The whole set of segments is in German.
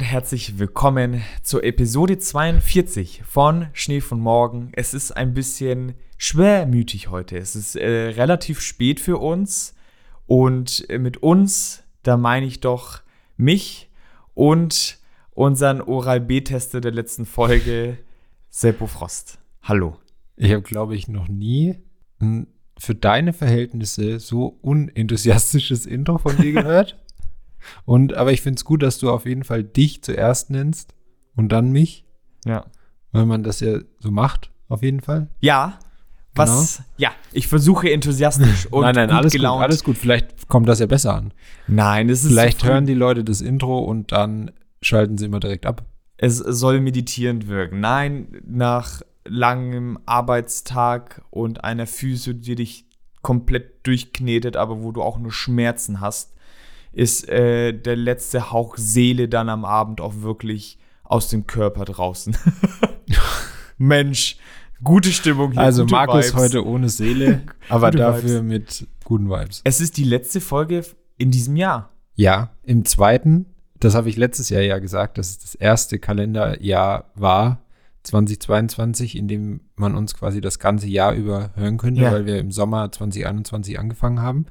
Und herzlich willkommen zur Episode 42 von Schnee von Morgen. Es ist ein bisschen schwermütig heute. Es ist äh, relativ spät für uns und äh, mit uns, da meine ich doch mich und unseren Oral-B-Tester der letzten Folge, Seppo Frost. Hallo. Ich habe, glaube ich, noch nie für deine Verhältnisse so unenthusiastisches Intro von dir gehört. Und aber ich finde es gut, dass du auf jeden Fall dich zuerst nennst und dann mich. Ja. Weil man das ja so macht, auf jeden Fall. Ja. Was? Genau. Ja, ich versuche enthusiastisch und nein, nein, gut alles gelaunt. Gut, alles gut. Vielleicht kommt das ja besser an. Nein, es ist Vielleicht so hören die Leute das Intro und dann schalten sie immer direkt ab. Es soll meditierend wirken. Nein, nach langem Arbeitstag und einer Füße, die dich komplett durchknetet, aber wo du auch nur Schmerzen hast, ist äh, der letzte Hauch Seele dann am Abend auch wirklich aus dem Körper draußen. Mensch, gute Stimmung hier. Also Markus Vibes. heute ohne Seele, aber dafür Vibes. mit guten Vibes. Es ist die letzte Folge in diesem Jahr. Ja, im zweiten, das habe ich letztes Jahr ja gesagt, dass es das erste Kalenderjahr war, 2022, in dem man uns quasi das ganze Jahr über hören könnte, ja. weil wir im Sommer 2021 angefangen haben.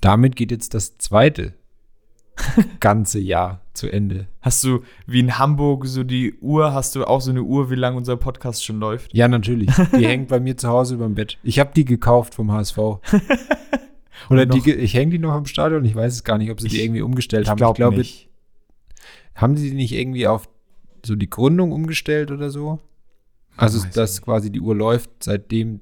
Damit geht jetzt das zweite ganze Jahr zu Ende. Hast du wie in Hamburg so die Uhr, hast du auch so eine Uhr, wie lange unser Podcast schon läuft? Ja, natürlich. Die hängt bei mir zu Hause über dem Bett. Ich habe die gekauft vom HSV. Oder die, ich hänge die noch im Stadion. Ich weiß es gar nicht, ob sie ich, die irgendwie umgestellt ich haben. Glaub ich glaube, nicht. haben sie die nicht irgendwie auf so die Gründung umgestellt oder so? Also, dass quasi die Uhr läuft, seitdem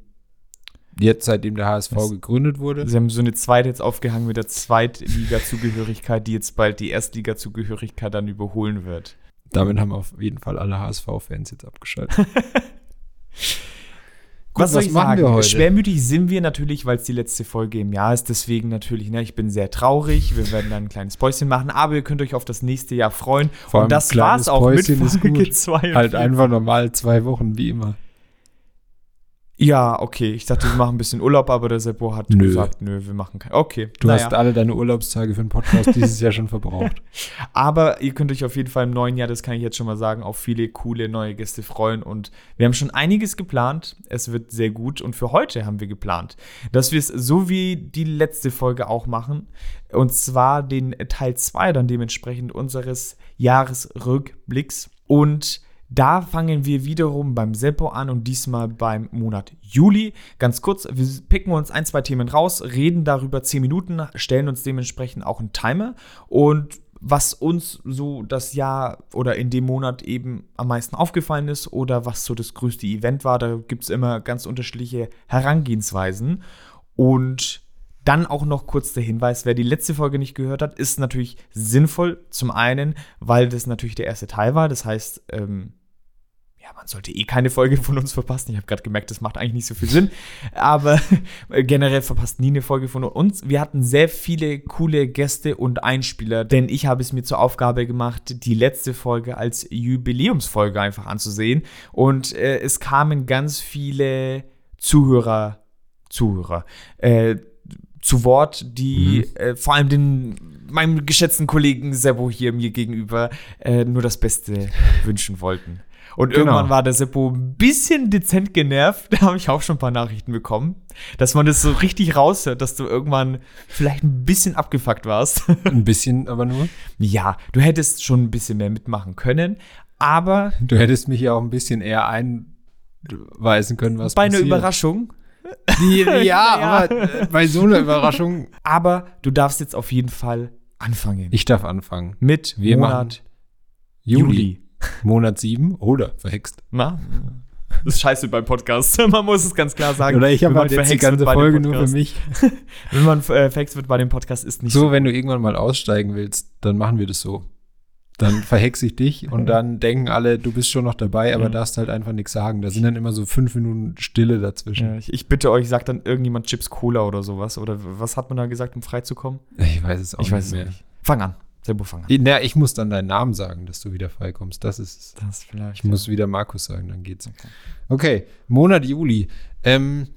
Jetzt, seitdem der HSV das, gegründet wurde? Sie haben so eine zweite jetzt aufgehangen mit der Zweitliga-Zugehörigkeit, die jetzt bald die Erstliga-Zugehörigkeit dann überholen wird. Damit haben auf jeden Fall alle HSV-Fans jetzt abgeschaltet. Gut, was, was machen sagen? wir heute? Schwermütig sind wir natürlich, weil es die letzte Folge im Jahr ist. Deswegen natürlich, ne, ich bin sehr traurig. Wir werden dann ein kleines Päuschen machen, aber ihr könnt euch auf das nächste Jahr freuen. Vor Und das war's auch Päuschen mit Folge 2. Halt einfach normal zwei Wochen, wie immer. Ja, okay. Ich dachte, wir machen ein bisschen Urlaub, aber der Seppo hat nö. gesagt, nö, wir machen keinen. Okay. Du naja. hast alle deine Urlaubstage für den Podcast dieses Jahr schon verbraucht. Aber ihr könnt euch auf jeden Fall im neuen Jahr, das kann ich jetzt schon mal sagen, auf viele coole neue Gäste freuen. Und wir haben schon einiges geplant. Es wird sehr gut. Und für heute haben wir geplant, dass wir es so wie die letzte Folge auch machen. Und zwar den Teil 2 dann dementsprechend unseres Jahresrückblicks. Und da fangen wir wiederum beim Seppo an und diesmal beim Monat Juli. Ganz kurz, wir picken uns ein, zwei Themen raus, reden darüber zehn Minuten, stellen uns dementsprechend auch einen Timer und was uns so das Jahr oder in dem Monat eben am meisten aufgefallen ist oder was so das größte Event war. Da gibt es immer ganz unterschiedliche Herangehensweisen. Und dann auch noch kurz der Hinweis, wer die letzte Folge nicht gehört hat, ist natürlich sinnvoll. Zum einen, weil das natürlich der erste Teil war. Das heißt, ähm, ja, man sollte eh keine Folge von uns verpassen. Ich habe gerade gemerkt, das macht eigentlich nicht so viel Sinn. Aber generell verpasst nie eine Folge von uns. Wir hatten sehr viele coole Gäste und Einspieler, denn ich habe es mir zur Aufgabe gemacht, die letzte Folge als Jubiläumsfolge einfach anzusehen. Und äh, es kamen ganz viele Zuhörer, Zuhörer, äh, zu Wort, die mhm. äh, vor allem den meinem geschätzten Kollegen Sebo hier mir gegenüber äh, nur das Beste wünschen wollten. Und genau. irgendwann war der Seppo ein bisschen dezent genervt. Da habe ich auch schon ein paar Nachrichten bekommen. Dass man das so richtig raushört, dass du irgendwann vielleicht ein bisschen abgefuckt warst. Ein bisschen aber nur? Ja, du hättest schon ein bisschen mehr mitmachen können. Aber. Du hättest mich ja auch ein bisschen eher einweisen können, was Bei passiert. einer Überraschung. Die, ja, ja, aber äh, bei so einer Überraschung. Aber du darfst jetzt auf jeden Fall anfangen. Ich darf anfangen. Mit Wir Monat Juli. Juli. Monat 7 oder verhext. Na, das ist scheiße beim Podcast. Man muss es ganz klar sagen. Oder ich habe halt jetzt die ganze Folge nur für mich. wenn man äh, verhext wird bei dem Podcast, ist nicht so. So, wenn du irgendwann mal aussteigen willst, dann machen wir das so. Dann verhexe ich dich und dann denken alle, du bist schon noch dabei, aber mhm. darfst halt einfach nichts sagen. Da sind dann immer so fünf Minuten Stille dazwischen. Ja, ich, ich, bitte euch, sagt dann irgendjemand Chips Cola oder sowas. Oder was hat man da gesagt, um freizukommen? Ich weiß es auch ich nicht mehr. Nicht. Fang an. Tempofanger. Na, ich muss dann deinen Namen sagen, dass du wieder freikommst. Das ist es. Das vielleicht. Ich ja. muss wieder Markus sagen, dann geht's. Okay, okay. Monat Juli. Ähm,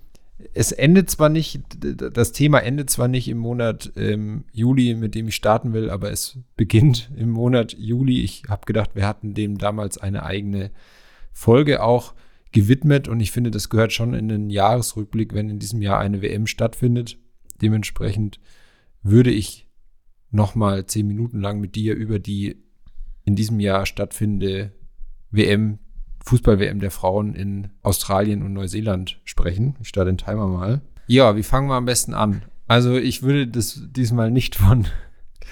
es endet zwar nicht, das Thema endet zwar nicht im Monat ähm, Juli, mit dem ich starten will, aber es beginnt im Monat Juli. Ich habe gedacht, wir hatten dem damals eine eigene Folge auch gewidmet und ich finde, das gehört schon in den Jahresrückblick, wenn in diesem Jahr eine WM stattfindet. Dementsprechend würde ich noch mal zehn Minuten lang mit dir über die in diesem Jahr stattfindende WM Fußball-WM der Frauen in Australien und Neuseeland sprechen. Ich starte den Timer mal. Ja, wie fangen wir am besten an? Also ich würde das diesmal nicht von.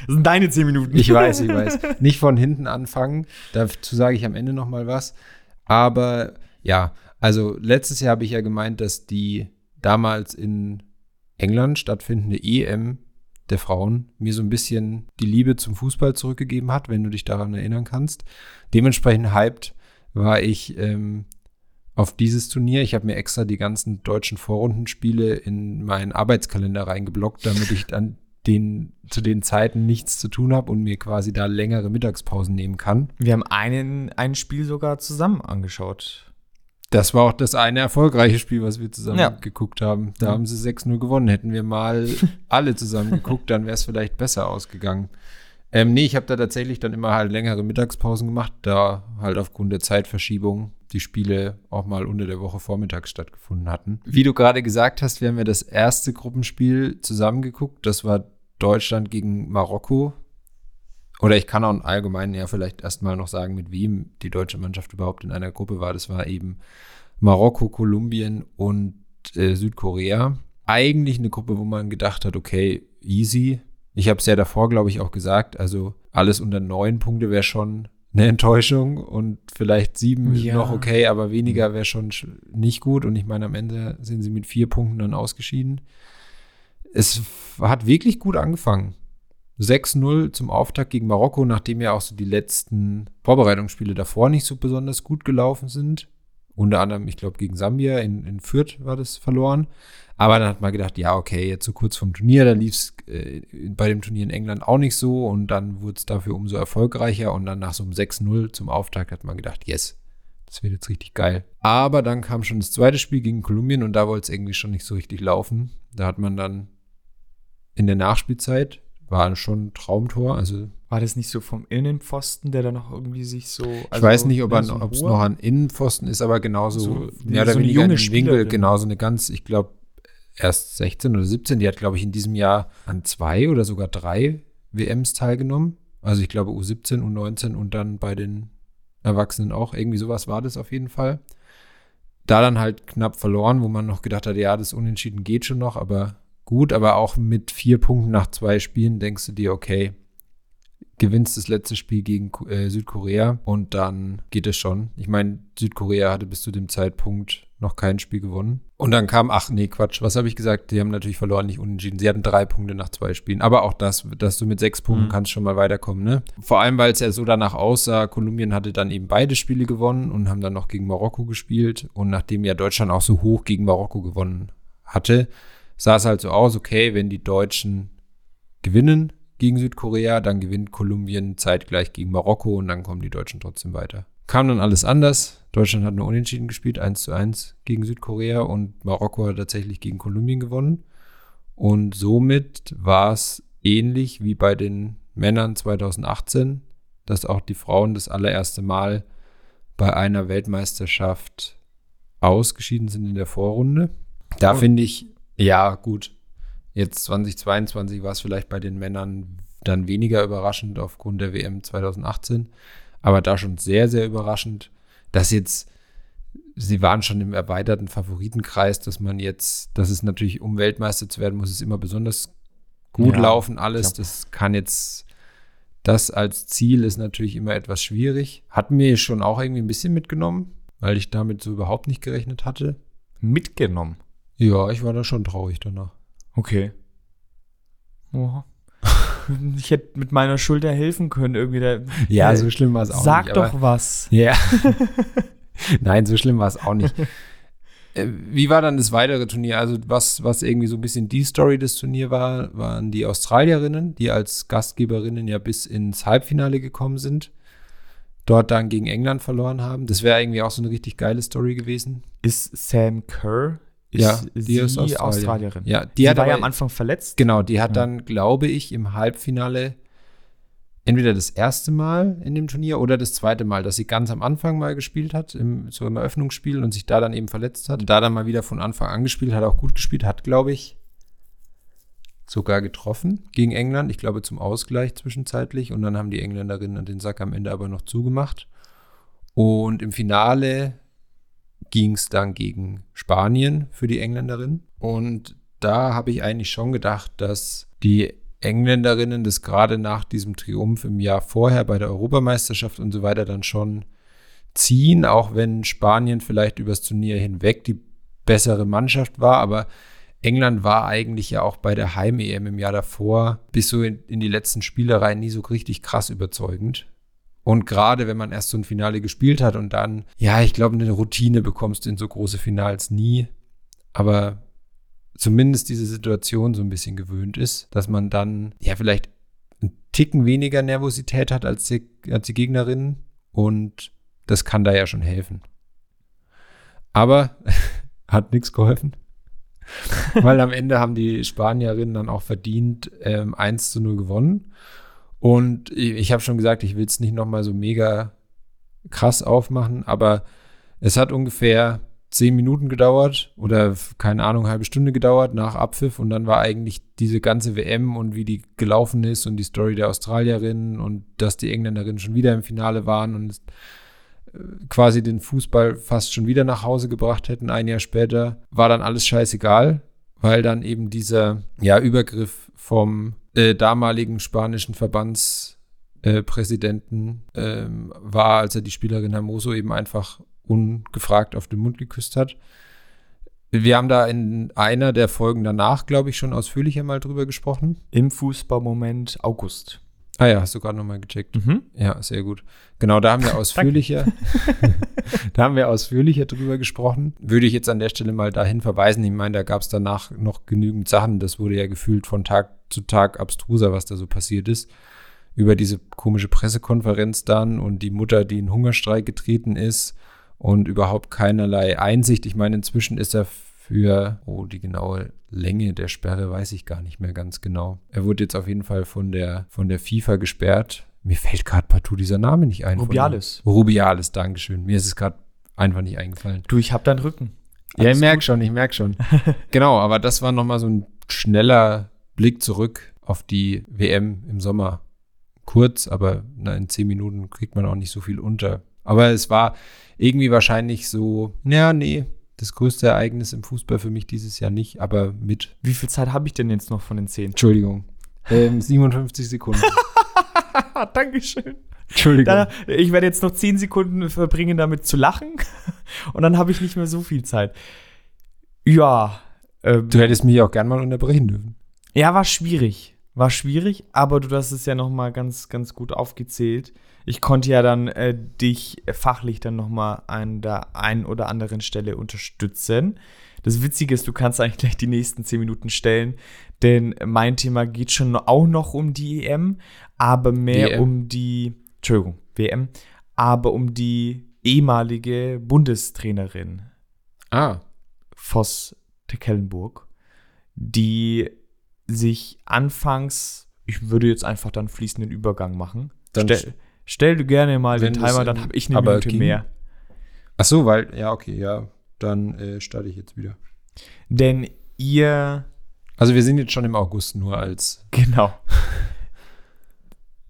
Das sind deine zehn Minuten. Ich weiß, ich weiß. Nicht von hinten anfangen. Dazu sage ich am Ende noch mal was. Aber ja, also letztes Jahr habe ich ja gemeint, dass die damals in England stattfindende EM der Frauen mir so ein bisschen die Liebe zum Fußball zurückgegeben hat, wenn du dich daran erinnern kannst. Dementsprechend hyped war ich ähm, auf dieses Turnier. Ich habe mir extra die ganzen deutschen Vorrundenspiele in meinen Arbeitskalender reingeblockt, damit ich dann den, zu den Zeiten nichts zu tun habe und mir quasi da längere Mittagspausen nehmen kann. Wir haben einen, ein Spiel sogar zusammen angeschaut. Das war auch das eine erfolgreiche Spiel, was wir zusammen ja. geguckt haben. Da ja. haben sie 6-0 gewonnen. Hätten wir mal alle zusammen geguckt, dann wäre es vielleicht besser ausgegangen. Ähm, nee, ich habe da tatsächlich dann immer halt längere Mittagspausen gemacht, da halt aufgrund der Zeitverschiebung die Spiele auch mal unter der Woche vormittags stattgefunden hatten. Wie du gerade gesagt hast, wir haben ja das erste Gruppenspiel zusammengeguckt. Das war Deutschland gegen Marokko. Oder ich kann auch allgemein ja vielleicht erstmal noch sagen, mit wem die deutsche Mannschaft überhaupt in einer Gruppe war. Das war eben Marokko, Kolumbien und äh, Südkorea. Eigentlich eine Gruppe, wo man gedacht hat, okay, easy, ich habe es ja davor, glaube ich, auch gesagt, also alles unter neun Punkte wäre schon eine Enttäuschung und vielleicht sieben ja. noch okay, aber weniger wäre schon nicht gut. Und ich meine, am Ende sind sie mit vier Punkten dann ausgeschieden. Es hat wirklich gut angefangen. 6-0 zum Auftakt gegen Marokko, nachdem ja auch so die letzten Vorbereitungsspiele davor nicht so besonders gut gelaufen sind. Unter anderem, ich glaube, gegen Sambia in, in Fürth war das verloren. Aber dann hat man gedacht, ja, okay, jetzt so kurz vom Turnier, da lief es äh, bei dem Turnier in England auch nicht so und dann wurde es dafür umso erfolgreicher und dann nach so einem 6-0 zum Auftakt hat man gedacht, yes, das wird jetzt richtig geil. Aber dann kam schon das zweite Spiel gegen Kolumbien und da wollte es irgendwie schon nicht so richtig laufen. Da hat man dann in der Nachspielzeit, war schon ein Traumtor, also war das nicht so vom Innenpfosten, der da noch irgendwie sich so. Also ich weiß nicht, ob es so noch ein Innenpfosten ist, aber genauso so, mehr oder so weniger junge ein Winkel, genauso eine ganz, ich glaube, erst 16 oder 17, die hat, glaube ich, in diesem Jahr an zwei oder sogar drei WMs teilgenommen. Also ich glaube U17, U19 und dann bei den Erwachsenen auch. Irgendwie sowas war das auf jeden Fall. Da dann halt knapp verloren, wo man noch gedacht hat, ja, das Unentschieden geht schon noch, aber gut. Aber auch mit vier Punkten nach zwei Spielen denkst du dir, okay, gewinnst das letzte Spiel gegen äh, Südkorea und dann geht es schon. Ich meine, Südkorea hatte bis zu dem Zeitpunkt noch kein Spiel gewonnen. Und dann kam, ach nee, Quatsch, was habe ich gesagt? Die haben natürlich verloren, nicht unentschieden. Sie hatten drei Punkte nach zwei Spielen. Aber auch das, dass du mit sechs Punkten mhm. kannst schon mal weiterkommen, ne? Vor allem, weil es ja so danach aussah, Kolumbien hatte dann eben beide Spiele gewonnen und haben dann noch gegen Marokko gespielt. Und nachdem ja Deutschland auch so hoch gegen Marokko gewonnen hatte, sah es halt so aus, okay, wenn die Deutschen gewinnen, gegen Südkorea, dann gewinnt Kolumbien zeitgleich gegen Marokko und dann kommen die Deutschen trotzdem weiter. Kam dann alles anders. Deutschland hat nur unentschieden gespielt, 1 zu 1 gegen Südkorea und Marokko hat tatsächlich gegen Kolumbien gewonnen. Und somit war es ähnlich wie bei den Männern 2018, dass auch die Frauen das allererste Mal bei einer Weltmeisterschaft ausgeschieden sind in der Vorrunde. Da oh. finde ich, ja, gut, Jetzt 2022 war es vielleicht bei den Männern dann weniger überraschend aufgrund der WM 2018, aber da schon sehr, sehr überraschend, dass jetzt, sie waren schon im erweiterten Favoritenkreis, dass man jetzt, dass es natürlich, um Weltmeister zu werden, muss es immer besonders gut ja, laufen, alles. Das kann jetzt, das als Ziel ist natürlich immer etwas schwierig. Hat mir schon auch irgendwie ein bisschen mitgenommen, weil ich damit so überhaupt nicht gerechnet hatte. Mitgenommen? Ja, ich war da schon traurig danach. Okay. Oh. Ich hätte mit meiner Schulter helfen können, irgendwie. Da, ja, äh, so schlimm war es auch sag nicht. Sag doch was. Ja. Nein, so schlimm war es auch nicht. Äh, wie war dann das weitere Turnier? Also, was, was irgendwie so ein bisschen die Story des Turniers war, waren die Australierinnen, die als Gastgeberinnen ja bis ins Halbfinale gekommen sind. Dort dann gegen England verloren haben. Das wäre irgendwie auch so eine richtig geile Story gewesen. Ist Sam Kerr ist ja, die ist Australien. Australierin. Ja, die hat war ja am Anfang verletzt. Genau, die hat ja. dann, glaube ich, im Halbfinale entweder das erste Mal in dem Turnier oder das zweite Mal, dass sie ganz am Anfang mal gespielt hat, im, so im Eröffnungsspiel und sich da dann eben verletzt hat. Da dann mal wieder von Anfang an gespielt, hat auch gut gespielt, hat, glaube ich, sogar getroffen gegen England. Ich glaube zum Ausgleich zwischenzeitlich. Und dann haben die Engländerinnen den Sack am Ende aber noch zugemacht. Und im Finale ging es dann gegen Spanien für die Engländerinnen. Und da habe ich eigentlich schon gedacht, dass die Engländerinnen das gerade nach diesem Triumph im Jahr vorher bei der Europameisterschaft und so weiter dann schon ziehen, auch wenn Spanien vielleicht übers Turnier hinweg die bessere Mannschaft war, aber England war eigentlich ja auch bei der Heim-EM im Jahr davor bis so in, in die letzten Spielereien nie so richtig krass überzeugend. Und gerade wenn man erst so ein Finale gespielt hat und dann, ja, ich glaube, eine Routine bekommst du in so große Finals nie. Aber zumindest diese Situation so ein bisschen gewöhnt ist, dass man dann, ja, vielleicht einen Ticken weniger Nervosität hat als die, als die Gegnerinnen. Und das kann da ja schon helfen. Aber hat nichts geholfen. Weil am Ende haben die Spanierinnen dann auch verdient ähm, 1 zu 0 gewonnen. Und ich, habe schon gesagt, ich will es nicht nochmal so mega krass aufmachen, aber es hat ungefähr zehn Minuten gedauert oder keine Ahnung, halbe Stunde gedauert nach Abpfiff und dann war eigentlich diese ganze WM und wie die gelaufen ist und die Story der Australierinnen und dass die Engländerinnen schon wieder im Finale waren und quasi den Fußball fast schon wieder nach Hause gebracht hätten, ein Jahr später, war dann alles scheißegal, weil dann eben dieser ja, Übergriff vom äh, damaligen spanischen Verbandspräsidenten äh, ähm, war, als er die Spielerin Hermoso eben einfach ungefragt auf den Mund geküsst hat. Wir haben da in einer der Folgen danach, glaube ich, schon ausführlicher mal drüber gesprochen. Im Fußballmoment August. Ah ja, hast du gerade nochmal gecheckt. Mhm. Ja, sehr gut. Genau, da haben wir ausführlicher, da haben wir ausführlicher drüber gesprochen. Würde ich jetzt an der Stelle mal dahin verweisen. Ich meine, da gab es danach noch genügend Sachen. Das wurde ja gefühlt von Tag zu Tag abstruser, was da so passiert ist. Über diese komische Pressekonferenz dann und die Mutter, die in Hungerstreik getreten ist und überhaupt keinerlei Einsicht. Ich meine, inzwischen ist er für, oh, die genaue Länge der Sperre weiß ich gar nicht mehr ganz genau. Er wurde jetzt auf jeden Fall von der, von der FIFA gesperrt. Mir fällt gerade partout dieser Name nicht ein. Rubiales. Rubiales, Dankeschön. Mir ist es gerade einfach nicht eingefallen. Du, ich hab deinen Rücken. Alles ja, ich merke schon, ich merke schon. genau, aber das war nochmal so ein schneller Blick zurück auf die WM im Sommer. Kurz, aber na, in zehn Minuten kriegt man auch nicht so viel unter. Aber es war irgendwie wahrscheinlich so, ja, nee, das größte Ereignis im Fußball für mich dieses Jahr nicht, aber mit. Wie viel Zeit habe ich denn jetzt noch von den 10? Entschuldigung. Ähm, 57 Sekunden. Dankeschön. Entschuldigung. Da, ich werde jetzt noch 10 Sekunden verbringen, damit zu lachen. Und dann habe ich nicht mehr so viel Zeit. Ja. Ähm, du hättest mich auch gern mal unterbrechen dürfen. Ja, war schwierig. War schwierig, aber du hast es ja noch mal ganz, ganz gut aufgezählt ich konnte ja dann äh, dich fachlich dann nochmal an der einen oder anderen Stelle unterstützen. Das Witzige ist, du kannst eigentlich gleich die nächsten zehn Minuten stellen, denn mein Thema geht schon auch noch um die EM, aber mehr WM. um die, Entschuldigung, WM, aber um die ehemalige Bundestrainerin. Ah. Voss Tecklenburg, die sich anfangs, ich würde jetzt einfach dann fließenden Übergang machen. Dann, Stell, Stell du gerne mal Wenn den Timer, dann habe ich eine Minute ging, mehr. Ach so, weil, ja, okay, ja. Dann äh, starte ich jetzt wieder. Denn ihr. Also wir sind jetzt schon im August nur als. Genau.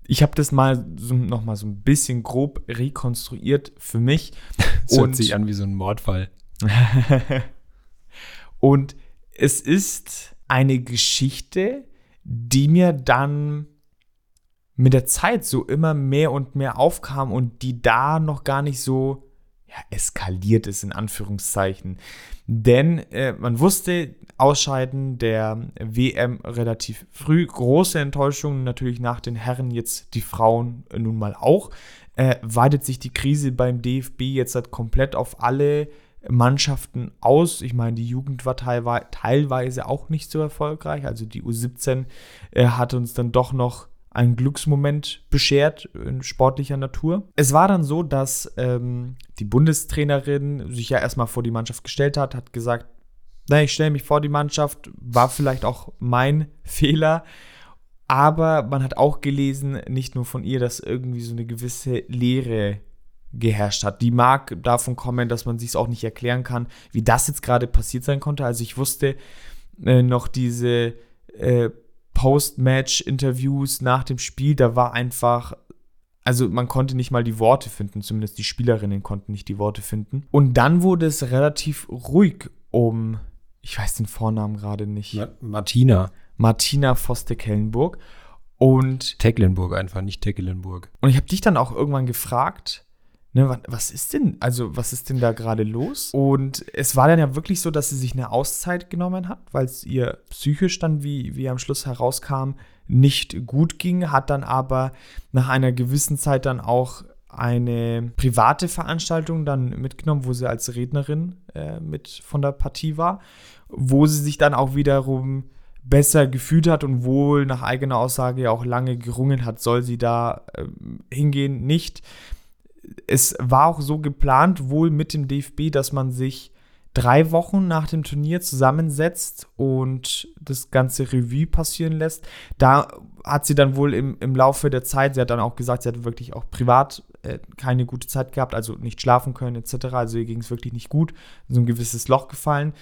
Ich habe das mal so, noch mal so ein bisschen grob rekonstruiert für mich. das hört sich an wie so ein Mordfall. und es ist eine Geschichte, die mir dann mit der Zeit so immer mehr und mehr aufkam und die da noch gar nicht so ja, eskaliert ist, in Anführungszeichen. Denn äh, man wusste, Ausscheiden der WM relativ früh. Große Enttäuschung natürlich nach den Herren, jetzt die Frauen nun mal auch. Äh, weitet sich die Krise beim DFB jetzt halt komplett auf alle Mannschaften aus. Ich meine, die Jugend war teilweise auch nicht so erfolgreich. Also die U17 äh, hat uns dann doch noch einen Glücksmoment beschert in sportlicher Natur. Es war dann so, dass ähm, die Bundestrainerin sich ja erstmal vor die Mannschaft gestellt hat, hat gesagt, na, ich stelle mich vor die Mannschaft, war vielleicht auch mein Fehler. Aber man hat auch gelesen, nicht nur von ihr, dass irgendwie so eine gewisse Leere geherrscht hat. Die mag davon kommen, dass man sich es auch nicht erklären kann, wie das jetzt gerade passiert sein konnte. Also ich wusste äh, noch diese äh, Post-Match-Interviews nach dem Spiel, da war einfach, also man konnte nicht mal die Worte finden, zumindest die Spielerinnen konnten nicht die Worte finden. Und dann wurde es relativ ruhig um, ich weiß den Vornamen gerade nicht. Martina. Martina Foste-Kellenburg. Und Tecklenburg einfach, nicht Tecklenburg. Und ich habe dich dann auch irgendwann gefragt, ne, was ist denn, also was ist denn da gerade los? Und es war dann ja wirklich so, dass sie sich eine Auszeit genommen hat, weil es ihr psychisch dann, wie, wie am Schluss herauskam, nicht gut ging, hat dann aber nach einer gewissen Zeit dann auch eine private Veranstaltung dann mitgenommen, wo sie als Rednerin äh, mit von der Partie war, wo sie sich dann auch wiederum besser gefühlt hat und wohl nach eigener Aussage ja auch lange gerungen hat, soll sie da äh, hingehen, nicht es war auch so geplant, wohl mit dem DFB, dass man sich drei Wochen nach dem Turnier zusammensetzt und das ganze Revue passieren lässt. Da hat sie dann wohl im, im Laufe der Zeit, sie hat dann auch gesagt, sie hat wirklich auch privat äh, keine gute Zeit gehabt, also nicht schlafen können etc. Also ihr ging es wirklich nicht gut, so ein gewisses Loch gefallen.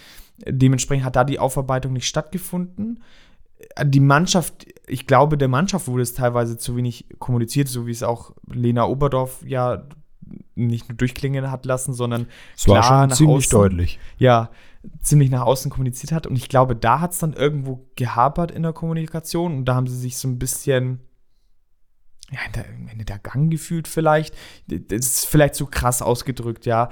Dementsprechend hat da die Aufarbeitung nicht stattgefunden die Mannschaft, ich glaube, der Mannschaft wurde es teilweise zu wenig kommuniziert, so wie es auch Lena Oberdorf ja nicht nur durchklingen hat lassen, sondern es klar war schon nach ziemlich außen, deutlich. Ja, ziemlich nach außen kommuniziert hat. Und ich glaube, da hat es dann irgendwo gehapert in der Kommunikation und da haben sie sich so ein bisschen ja, in der, der Gang gefühlt vielleicht. Das ist vielleicht so krass ausgedrückt, ja.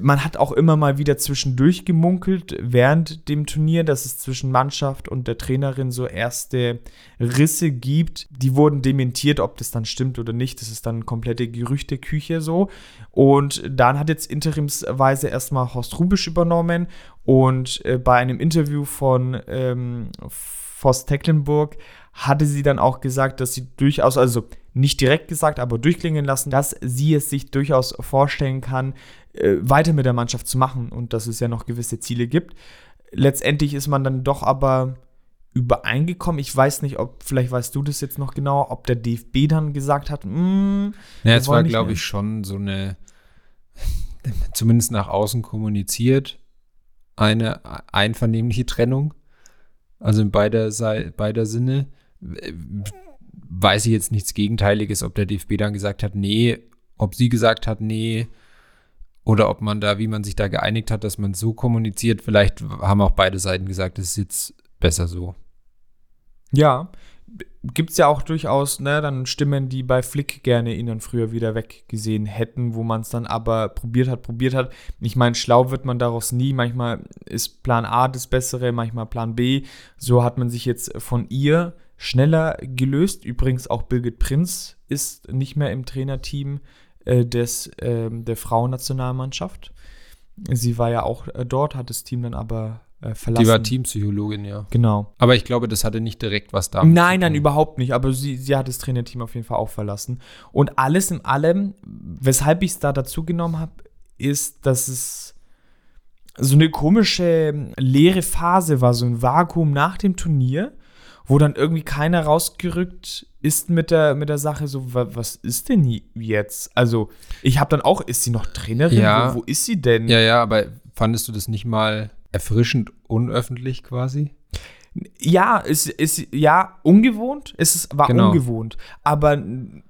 Man hat auch immer mal wieder zwischendurch gemunkelt während dem Turnier, dass es zwischen Mannschaft und der Trainerin so erste Risse gibt. Die wurden dementiert, ob das dann stimmt oder nicht. Das ist dann komplette Gerüchteküche so. Und dann hat jetzt interimsweise erstmal Horst Rubisch übernommen und äh, bei einem Interview von ähm, Voss Tecklenburg hatte sie dann auch gesagt, dass sie durchaus, also nicht direkt gesagt, aber durchklingen lassen, dass sie es sich durchaus vorstellen kann, äh, weiter mit der Mannschaft zu machen und dass es ja noch gewisse Ziele gibt. Letztendlich ist man dann doch aber übereingekommen. Ich weiß nicht, ob, vielleicht weißt du das jetzt noch genau, ob der DFB dann gesagt hat, mm, ja, es war, glaube ich, schon so eine, zumindest nach außen kommuniziert, eine einvernehmliche Trennung. Also in beider, beider Sinne weiß ich jetzt nichts Gegenteiliges, ob der DFB dann gesagt hat, nee, ob sie gesagt hat, nee, oder ob man da, wie man sich da geeinigt hat, dass man so kommuniziert. Vielleicht haben auch beide Seiten gesagt, es ist jetzt besser so. Ja, gibt es ja auch durchaus, ne, dann Stimmen, die bei Flick gerne ihn dann früher wieder weggesehen hätten, wo man es dann aber probiert hat, probiert hat. Ich meine, schlau wird man daraus nie. Manchmal ist Plan A das Bessere, manchmal Plan B. So hat man sich jetzt von ihr schneller gelöst. Übrigens auch Birgit Prinz ist nicht mehr im Trainerteam äh, des, äh, der Frauennationalmannschaft. Sie war ja auch äh, dort, hat das Team dann aber äh, verlassen. Die war Teampsychologin, ja. Genau. Aber ich glaube, das hatte nicht direkt was damit Nein, nein, überhaupt nicht. Aber sie, sie hat das Trainerteam auf jeden Fall auch verlassen. Und alles in allem, weshalb ich es da dazu genommen habe, ist, dass es so eine komische leere Phase war, so ein Vakuum nach dem Turnier wo dann irgendwie keiner rausgerückt ist mit der, mit der Sache, so, was ist denn jetzt? Also, ich habe dann auch, ist sie noch Trainerin? Ja. Wo, wo, ist sie denn? Ja, ja, aber fandest du das nicht mal erfrischend unöffentlich quasi? Ja, es ist ja ungewohnt. Es war genau. ungewohnt. Aber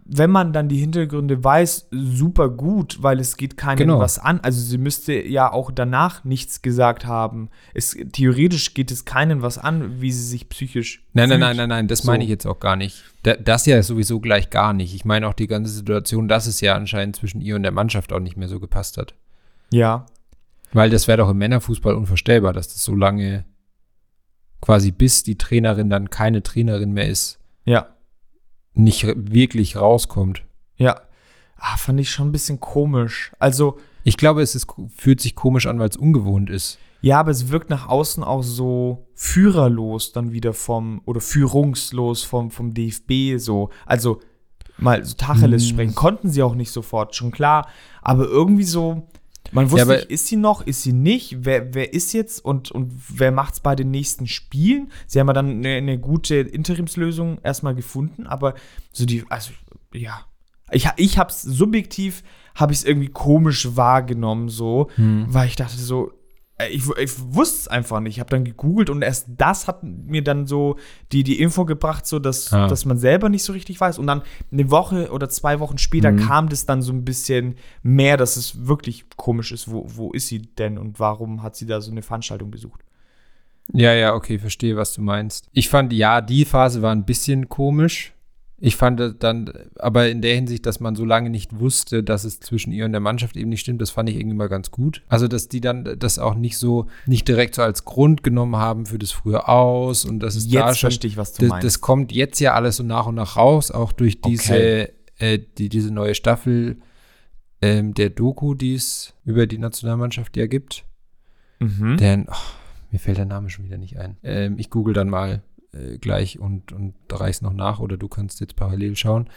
wenn man dann die Hintergründe weiß, super gut, weil es geht keinem genau. was an. Also sie müsste ja auch danach nichts gesagt haben. Es, theoretisch geht es keinen was an, wie sie sich psychisch. Nein, fühlt. nein, nein, nein, nein, das so. meine ich jetzt auch gar nicht. Das ja sowieso gleich gar nicht. Ich meine auch die ganze Situation, dass es ja anscheinend zwischen ihr und der Mannschaft auch nicht mehr so gepasst hat. Ja. Weil das wäre doch im Männerfußball unvorstellbar, dass das so lange quasi bis die Trainerin dann keine Trainerin mehr ist. Ja. Nicht wirklich rauskommt. Ja. Ah, fand ich schon ein bisschen komisch. Also. Ich glaube, es ist, fühlt sich komisch an, weil es ungewohnt ist. Ja, aber es wirkt nach außen auch so führerlos dann wieder vom, oder führungslos vom, vom DFB so. Also mal so Tacheles hm. sprechen, konnten sie auch nicht sofort, schon klar. Aber irgendwie so, Man wusste Ja, nicht, ist sie noch, ist sie nicht, wer, wer ist jetzt und, und wer macht's bei den nächsten Spielen? Sie haben ja dann eine, eine gute Interimslösung erstmal gefunden, aber so die, also ja, ich, ich hab's subjektiv, habe ich es irgendwie komisch wahrgenommen, so, Hm. weil ich dachte so, ich, wu- ich wusste es einfach nicht. Ich habe dann gegoogelt und erst das hat mir dann so die, die Info gebracht, so dass, Ah. dass man selber nicht so richtig weiß. Und dann eine Woche oder zwei Wochen später Mhm. kam das dann so ein bisschen mehr, dass es wirklich komisch ist. Wo, wo ist sie denn und warum hat sie da so eine Veranstaltung besucht? Ja, ja, okay, verstehe, was du meinst. Ich fand, ja, die Phase war ein bisschen komisch. Ich fand dann, aber in der Hinsicht, dass man so lange nicht wusste, dass es zwischen ihr und der Mannschaft eben nicht stimmt, das fand ich irgendwie mal ganz gut. Also, dass die dann das auch nicht so, nicht direkt so als Grund genommen haben für das früher aus und das ist da Jetzt schon, verstehe ich, was du das, meinst. das kommt jetzt ja alles so nach und nach raus, auch durch diese, Okay. äh, die, diese neue Staffel ähm, der Doku, die es über die Nationalmannschaft ja gibt. mhm. Denn, ach, mir fällt der Name schon wieder nicht ein. Ähm, ich google dann mal äh, gleich und, und reich's noch nach oder du kannst jetzt parallel schauen.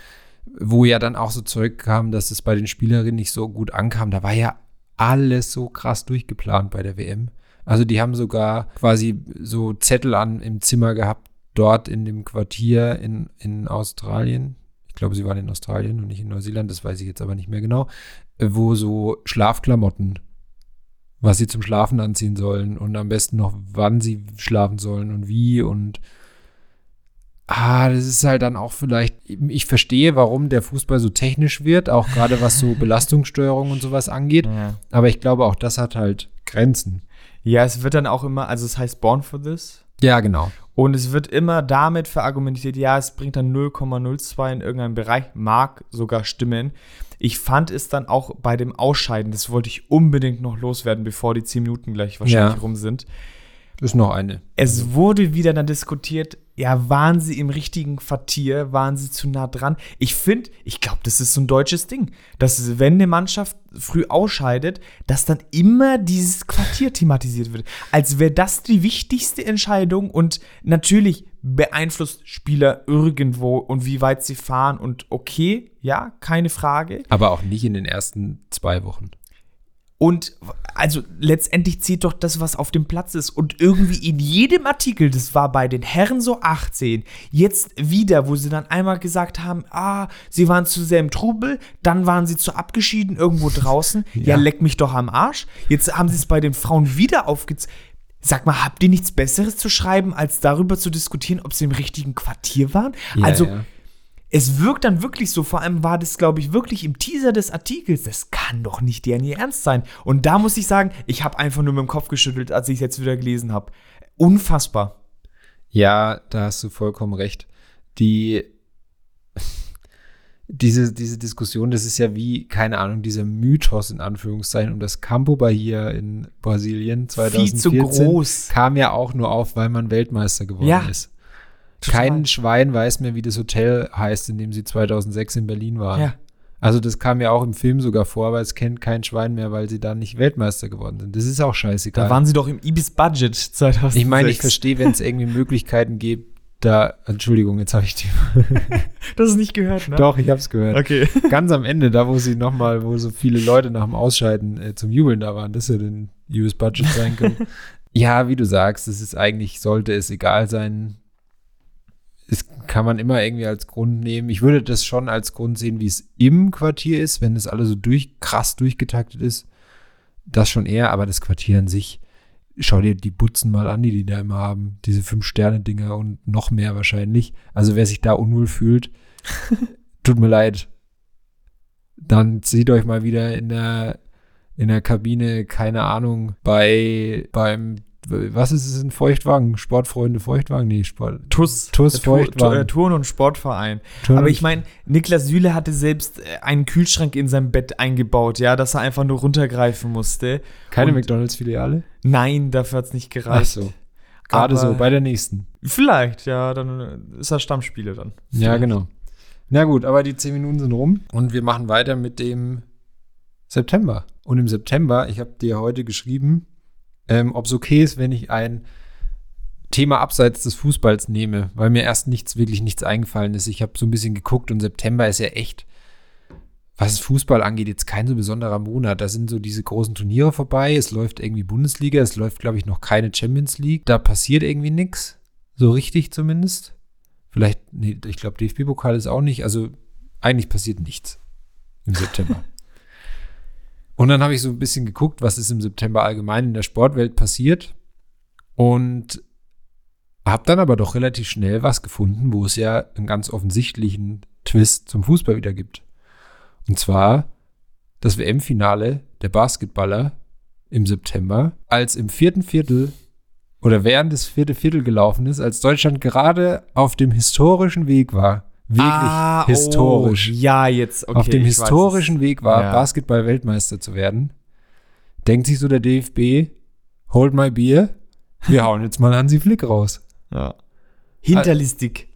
Wo ja dann auch so zurückkam, dass es bei den Spielerinnen nicht so gut ankam. Da war ja alles so krass durchgeplant bei der WM. Also die haben sogar quasi so Zettel an im Zimmer gehabt, dort in dem Quartier in, in Australien. Ich glaube, sie waren in Australien und nicht in Neuseeland, das weiß ich jetzt aber nicht mehr genau, wo so Schlafklamotten was sie zum Schlafen anziehen sollen und am besten noch, wann sie schlafen sollen und wie und ah, das ist halt dann auch vielleicht, ich verstehe, warum der Fußball so technisch wird, auch gerade was so Belastungssteuerung und sowas angeht, ja. aber ich glaube auch das hat halt Grenzen. ja, es wird dann auch immer, also es heißt Born for This. Ja, genau. Und es wird immer damit verargumentiert, ja, es bringt dann 0,02 in irgendeinem Bereich, mag sogar stimmen. Ich fand es dann auch bei dem Ausscheiden, das wollte ich unbedingt noch loswerden, bevor die 10 Minuten gleich wahrscheinlich Ja. rum sind. Ist noch eine. Es wurde wieder dann diskutiert, ja, waren sie im richtigen Quartier, waren sie zu nah dran? Ich finde, ich glaube, das ist so ein deutsches Ding, dass wenn eine Mannschaft früh ausscheidet, dass dann immer dieses Quartier thematisiert wird. Als wäre das die wichtigste Entscheidung und natürlich beeinflusst Spieler irgendwo und wie weit sie fahren und okay, ja, keine Frage. Aber auch nicht in den ersten zwei Wochen. Und also letztendlich zählt doch das, was auf dem Platz ist. Und irgendwie in jedem Artikel, das war bei den Herren so 18, jetzt wieder, wo sie dann einmal gesagt haben, ah, sie waren zu sehr im Trubel, dann waren sie zu abgeschieden irgendwo draußen. ja. Ja. leck mich doch am Arsch. Jetzt haben sie es bei den Frauen wieder aufgezogen. Sag mal, habt ihr nichts Besseres zu schreiben, als darüber zu diskutieren, ob sie im richtigen Quartier waren? Ja, also, ja. Es wirkt dann wirklich so, vor allem war das, glaube ich, wirklich im Teaser des Artikels. Das kann doch nicht deren ihr Ernst sein. Und da muss ich sagen, ich habe einfach nur mit dem Kopf geschüttelt, als ich es jetzt wieder gelesen habe. Unfassbar. Ja, da hast du vollkommen recht. Die diese, diese Diskussion, das ist ja wie, keine Ahnung, dieser Mythos in Anführungszeichen um das Campo Bahia in Brasilien Viel 2014 zu groß. kam ja auch nur auf, weil man Weltmeister geworden Ja, ist. Total. Kein Schwein weiß mehr, wie das Hotel heißt, in dem sie 2006 in Berlin waren. Ja. Also das kam ja auch im Film sogar vor, aber es kennt kein Schwein mehr, weil sie da nicht Weltmeister geworden sind. Das ist auch scheißegal. Da waren sie doch im Ibis Budget 2006. ich meine, ich verstehe, wenn es irgendwie Möglichkeiten gibt, da, Entschuldigung, jetzt habe ich die. Das ist nicht gehört, ne? Doch, ich habe es gehört. Okay. Ganz am Ende, da wo sie nochmal, wo so viele Leute nach dem Ausscheiden äh, zum Jubeln da waren, das hätte ein US Budget sein können. ja, wie du sagst, es ist eigentlich, sollte es egal sein. Es kann man immer irgendwie als Grund nehmen. Ich würde das schon als Grund sehen, wie es im Quartier ist, wenn es alles so durch, krass durchgetaktet ist. Das schon eher, aber das Quartier an sich, schau dir die Butzen mal an, die die da immer haben. Diese Fünf-Sterne-Dinger und noch mehr wahrscheinlich. Also wer sich da unwohl fühlt, tut mir leid. Dann seht euch mal wieder in der, in der Kabine, keine Ahnung, bei, beim, was ist es, ein Feuchtwagen? Sportfreunde Feuchtwagen? Nee, Sport. TUS. TUS Feuchtwagen. äh, Turn- und Sportverein. Turn- Aber ich meine, Niklas Süle hatte selbst äh, einen Kühlschrank in seinem Bett eingebaut, ja, dass er einfach nur runtergreifen musste. Keine McDonalds-Filiale? Nein, dafür hat es nicht Ach gereicht. so. Gerade so, bei der nächsten. Vielleicht, ja, dann äh, ist er Stammspieler dann. Ja, Vielleicht. genau. Na gut, aber die zehn Minuten sind rum und wir machen weiter mit dem September. Und im September, ich habe dir heute geschrieben, ähm, ob es okay ist, wenn ich ein Thema abseits des Fußballs nehme, weil mir erst nichts, wirklich nichts eingefallen ist. Ich habe so ein bisschen geguckt und September ist ja echt was Fußball angeht, jetzt kein so besonderer Monat. Da sind so diese großen Turniere vorbei. Es läuft irgendwie Bundesliga. Es läuft, glaube ich, noch keine Champions League. Da passiert irgendwie nichts. So richtig zumindest. Vielleicht, nee, ich glaube, DFB-Pokal ist auch nicht. Also eigentlich passiert nichts im September. Und dann habe ich so ein bisschen geguckt, was ist im September allgemein in der Sportwelt passiert. Und habe dann aber doch relativ schnell was gefunden, wo es ja einen ganz offensichtlichen Twist zum Fußball wieder gibt. Und zwar das WM-Finale der Basketballer im September, als im vierten Viertel oder während das vierte Viertel gelaufen ist, als Deutschland gerade auf dem historischen Weg war, wirklich Ah, historisch, Oh, ja, jetzt. Okay, auf dem historischen. Weg war, Ja. Basketball-Weltmeister zu werden, denkt sich so der DFB, hold my beer, wir hauen jetzt mal Hansi Flick raus. Ja. Hinterlistig.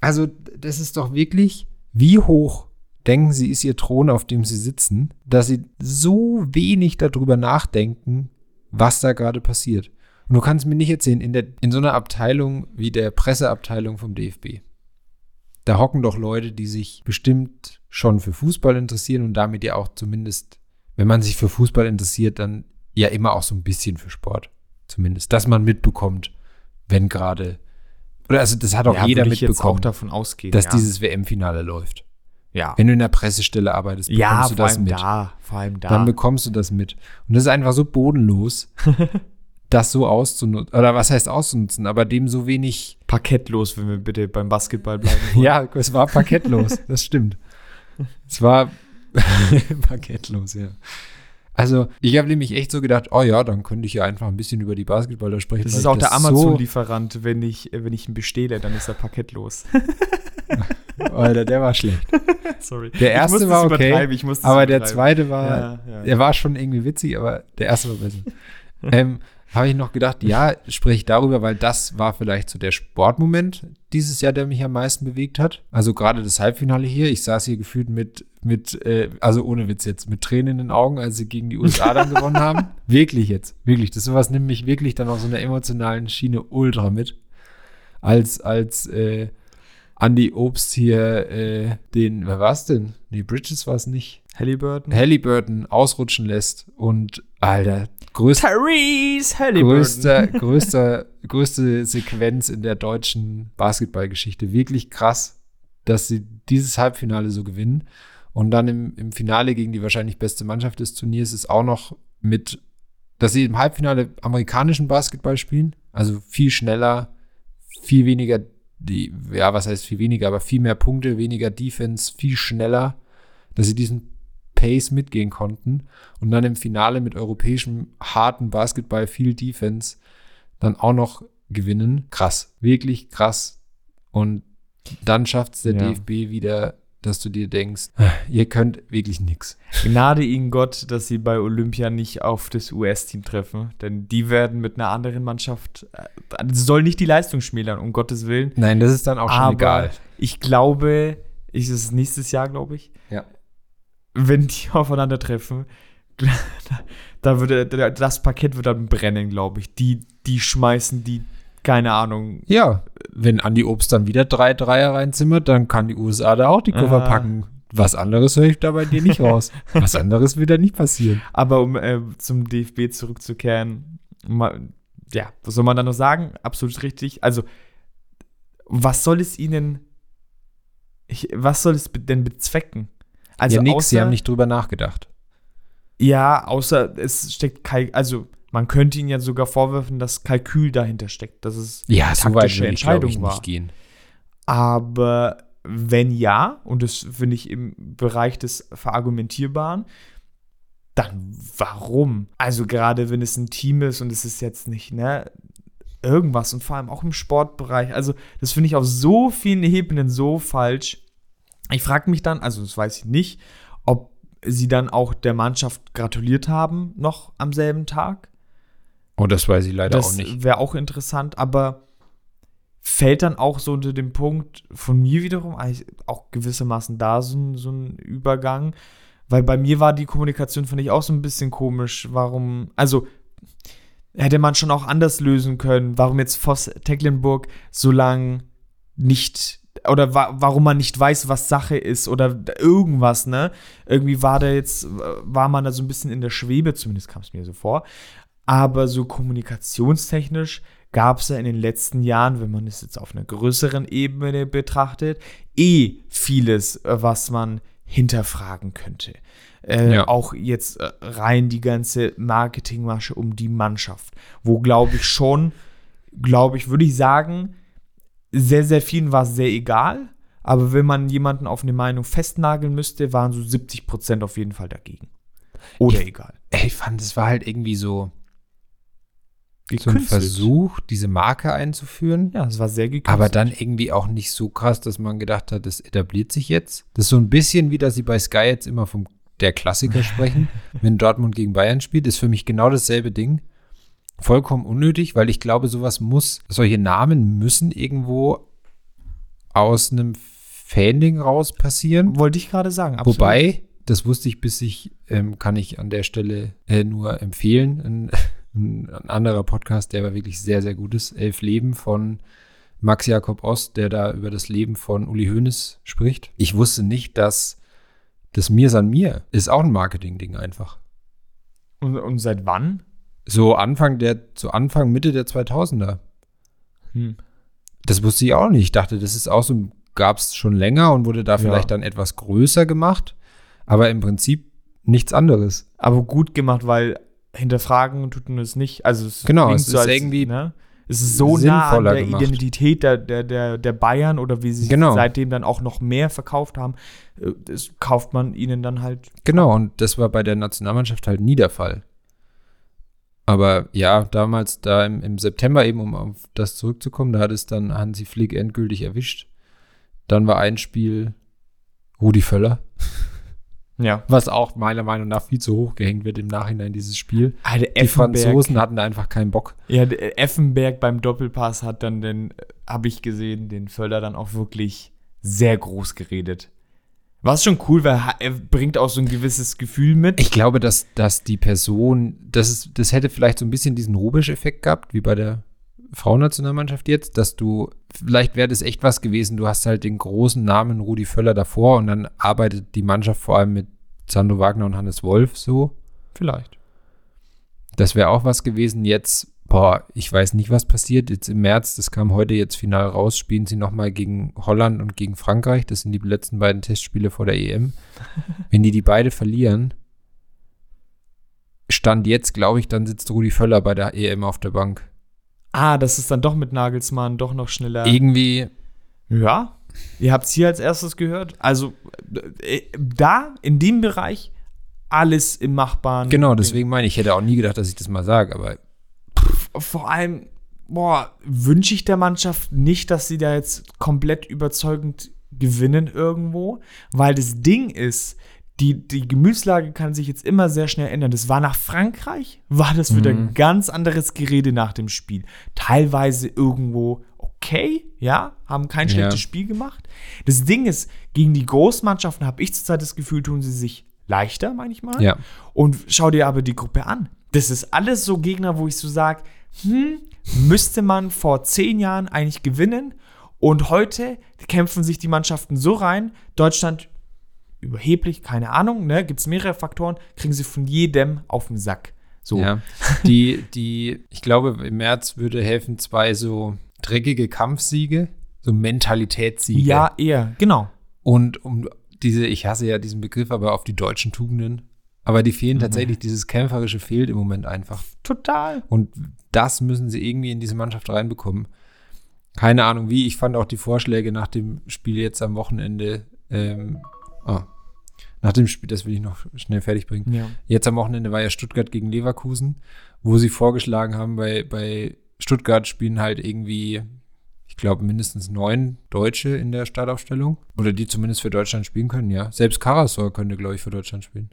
Also, das ist doch wirklich, wie hoch denken Sie, ist Ihr Thron, auf dem Sie sitzen, dass Sie so wenig darüber nachdenken, was da gerade passiert. Und du kannst mir nicht erzählen, in, der, in so einer Abteilung wie der Presseabteilung vom DFB, da hocken doch Leute, die sich bestimmt schon für Fußball interessieren und damit ja auch zumindest, wenn man sich für Fußball interessiert, dann ja immer auch so ein bisschen für Sport. Zumindest, dass man mitbekommt, wenn gerade, oder also das hat auch ja, jeder mitbekommen davon ausgehen. dass ja. dieses WM-Finale läuft. ja. Wenn du in der Pressestelle arbeitest, bekommst ja, du das mit. da. Vor allem da. Dann bekommst du das mit. Und das ist einfach so bodenlos, das so auszunutzen. Oder was heißt auszunutzen, aber dem so wenig. Parkettlos, wenn wir bitte beim Basketball bleiben wollen. Ja, es war parkettlos, das stimmt. Es war parkettlos, ja. Also, ich habe nämlich echt so gedacht, oh ja, dann könnte ich ja einfach ein bisschen über die Basketballer sprechen. Das ist auch der so- Amazon-Lieferant, wenn ich, wenn ich ihn bestehle, dann ist er parkettlos. Alter, der war schlecht. Sorry. Der erste war okay, aber der zweite war, Ja, ja. der war schon irgendwie witzig, aber der erste war besser. ähm, habe ich noch gedacht, ja, spreche ich darüber, weil das war vielleicht so der Sportmoment dieses Jahr, der mich am meisten bewegt hat. Also gerade das Halbfinale hier. Ich saß hier gefühlt mit, mit äh, also ohne Witz jetzt, mit Tränen in den Augen, als sie gegen die USA dann gewonnen haben. Wirklich jetzt, wirklich. Das sowas nimmt mich wirklich dann auf so einer emotionalen Schiene ultra mit. Als, als äh, Andy Obst hier äh, den, wer war's denn? Nee, Bridges war es nicht. Halliburton. Halliburton ausrutschen lässt und, Alter, größter Therese Halliburton. größter, größter, größte Sequenz in der deutschen Basketballgeschichte. Wirklich krass, dass sie dieses Halbfinale so gewinnen. Und dann im, im Finale gegen die wahrscheinlich beste Mannschaft des Turniers ist auch noch mit, dass sie im Halbfinale amerikanischen Basketball spielen. Also viel schneller, viel weniger, die, ja, was heißt viel weniger, aber viel mehr Punkte, weniger Defense, viel schneller, dass sie diesen Pace mitgehen konnten und dann im Finale mit europäischem harten Basketball, viel Defense, dann auch noch gewinnen. Krass, wirklich krass. Und dann schafft es der Ja. DFB wieder, dass du dir denkst, "Ah, ihr könnt wirklich nix. Gnade ihnen Gott, dass sie bei Olympia nicht auf das US-Team treffen. Denn die werden mit einer anderen Mannschaft, äh, das soll nicht die Leistung schmälern, um Gottes Willen. Nein, das ist dann auch schon Aber egal. ich glaube, ich, es ist nächstes Jahr, glaube ich. Ja. Wenn die aufeinandertreffen, da würde das Parkett wird dann brennen, glaube ich. Die, die schmeißen die, keine Ahnung. Ja, wenn Andi Obst dann wieder drei Dreier reinzimmert, dann kann die USA da auch die Koffer Ah. packen. Was anderes höre ich da bei dir nicht raus. Was anderes wird da nicht passieren. Aber um äh, zum DFB zurückzukehren, ma, ja, was soll man da noch sagen? Absolut richtig. Also, was soll es ihnen, ich, was soll es denn bezwecken? Also, ja, nix, sie haben nicht drüber nachgedacht. Ja, außer es steckt Kalk, also man könnte ihnen ja sogar vorwerfen, dass Kalkül dahinter steckt, dass es Ja, so weit taktische will ich, ich, Entscheidung war. nicht gehen. Aber wenn ja, und das finde ich im Bereich des Verargumentierbaren, dann warum? Also gerade wenn es ein Team ist und es ist jetzt nicht, ne, irgendwas und vor allem auch im Sportbereich. Also das finde ich auf so vielen Ebenen so falsch. Ich frage mich dann, also das weiß ich nicht, ob sie dann auch der Mannschaft gratuliert haben, noch am selben Tag. Oh, das weiß ich leider auch Das nicht. wäre auch interessant, aber fällt dann auch so unter dem Punkt von mir wiederum auch gewissermaßen da so ein, so ein Übergang, weil bei mir war die Kommunikation, finde ich, auch so ein bisschen komisch. Warum, also hätte man schon auch anders lösen können, warum jetzt Voss Tecklenburg so lang nicht oder wa warum man nicht weiß, was Sache ist oder irgendwas, ne? Irgendwie war da jetzt, war man da so ein bisschen in der Schwebe, zumindest kam es mir so vor. Aber so kommunikationstechnisch gab es ja in den letzten Jahren, wenn man es jetzt auf einer größeren Ebene betrachtet, eh vieles, was man hinterfragen könnte. Äh, ja. Auch jetzt äh, rein die ganze Marketingmasche um die Mannschaft, wo glaube ich schon, glaube ich, würde ich sagen, sehr, sehr vielen war es sehr egal. Aber wenn man jemanden auf eine Meinung festnageln müsste, waren so 70 Prozent auf jeden Fall dagegen. Oder ich, egal. Ey, ich fand, es war halt irgendwie so, so ein Versuch, diese Marke einzuführen. Ja, es war sehr gekünstelt. Aber dann irgendwie auch nicht so krass, dass man gedacht hat, das etabliert sich jetzt. Das ist so ein bisschen wie, dass sie bei Sky jetzt immer vom der Klassiker sprechen, wenn Dortmund gegen Bayern spielt, ist für mich genau dasselbe Ding vollkommen unnötig, weil ich glaube, sowas muss, solche Namen müssen irgendwo aus einem Fanding raus passieren. Wollte ich gerade sagen. Absolut. Wobei, das wusste ich bis ich, ähm, kann ich an der Stelle äh, nur empfehlen. Ein, ein, anderer Podcast, der war wirklich sehr, sehr gut ist. Elf Leben von Max Jakob Ost, der da über das Leben von Uli Hoeneß spricht. Ich wusste nicht, dass das Mir san mir ist auch ein Marketing-Ding einfach. Und, und seit wann? So Anfang der, so Anfang, Mitte der 2000er. Hm. Das wusste ich auch nicht. Ich dachte, das ist auch so, gab es schon länger und wurde da vielleicht ja. dann etwas größer gemacht. Aber im Prinzip nichts anderes. Aber gut gemacht, weil hinterfragen tut man es nicht. Also es genau, es so ist als, irgendwie ne? es ist so nah an der gemacht. Identität der, der, der, der Bayern oder wie sie genau. seitdem dann auch noch mehr verkauft haben, äh, das kauft man ihnen dann halt. Genau, und das war bei der Nationalmannschaft halt nie der Fall. Aber ja, damals, da im, im, September eben, um auf das zurückzukommen, da hat es dann Hansi Flick endgültig erwischt. Dann war ein Spiel Rudi Völler. Ja. Was auch meiner Meinung nach viel zu hoch gehängt wird im Nachhinein, dieses Spiel. Alter, Die Franzosen hatten da einfach keinen Bock. Ja, Effenberg beim Doppelpass hat dann den, habe ich gesehen, den Völler dann auch wirklich sehr groß geredet. Was schon cool, weil er bringt auch so ein gewisses Gefühl mit. Ich glaube, dass, dass die Person, das, ist, das hätte vielleicht so ein bisschen diesen Rubisch-Effekt gehabt, wie bei der Frauennationalmannschaft jetzt, dass du, vielleicht wäre das echt was gewesen, du hast halt den großen Namen Rudi Völler davor und dann arbeitet die Mannschaft vor allem mit Sandro Wagner und Hannes Wolf so. Vielleicht. Das wäre auch was gewesen. Jetzt boah, ich weiß nicht, was passiert. Jetzt im März, das kam heute jetzt final raus, spielen sie nochmal gegen Holland und gegen Frankreich. Das sind die letzten beiden Testspiele vor der EM. Wenn die die beide verlieren, stand jetzt, glaube ich, dann sitzt Rudi Völler bei der EM auf der Bank. Ah, das ist dann doch mit Nagelsmann doch noch schneller. Irgendwie. Ja. Ihr habt es hier als erstes gehört. Also äh, da, in dem Bereich, alles im Machbaren. Genau, deswegen meine ich, ich hätte auch nie gedacht, dass ich das mal sage, aber vor allem, boah, wünsche ich der Mannschaft nicht, dass sie da jetzt komplett überzeugend gewinnen irgendwo, weil das Ding ist, die, die Gemütslage kann sich jetzt immer sehr schnell ändern. Das war nach Frankreich, war das wieder mhm. ein ganz anderes Gerede nach dem Spiel. Teilweise irgendwo okay, ja, haben kein schlechtes ja. Spiel gemacht. Das Ding ist, gegen die Großmannschaften habe ich zurzeit das Gefühl, tun sie sich leichter manchmal. Ja. Und schau dir aber die Gruppe an. Das ist alles so Gegner, wo ich so sage, hm, müsste man vor zehn Jahren eigentlich gewinnen. Und heute kämpfen sich die Mannschaften so rein. Deutschland überheblich, keine Ahnung, ne, gibt es mehrere Faktoren, kriegen sie von jedem auf den Sack. So. Ja, die, die, ich glaube, im März würde helfen zwei so dreckige Kampfsiege, so Mentalitätssiege. Ja, eher, genau. Und um diese, ich hasse ja diesen Begriff, aber auf die deutschen Tugenden aber die fehlen mhm. tatsächlich, dieses Kämpferische fehlt im Moment einfach. Total. Und das müssen sie irgendwie in diese Mannschaft reinbekommen. Keine Ahnung wie, ich fand auch die Vorschläge nach dem Spiel jetzt am Wochenende, ähm, oh, nach dem Spiel, das will ich noch schnell fertig bringen. Ja. Jetzt am Wochenende war ja Stuttgart gegen Leverkusen, wo sie vorgeschlagen haben, bei, bei Stuttgart spielen halt irgendwie, ich glaube, mindestens neun Deutsche in der Startaufstellung. Oder die zumindest für Deutschland spielen können, ja. Selbst Karasor könnte, glaube ich, für Deutschland spielen.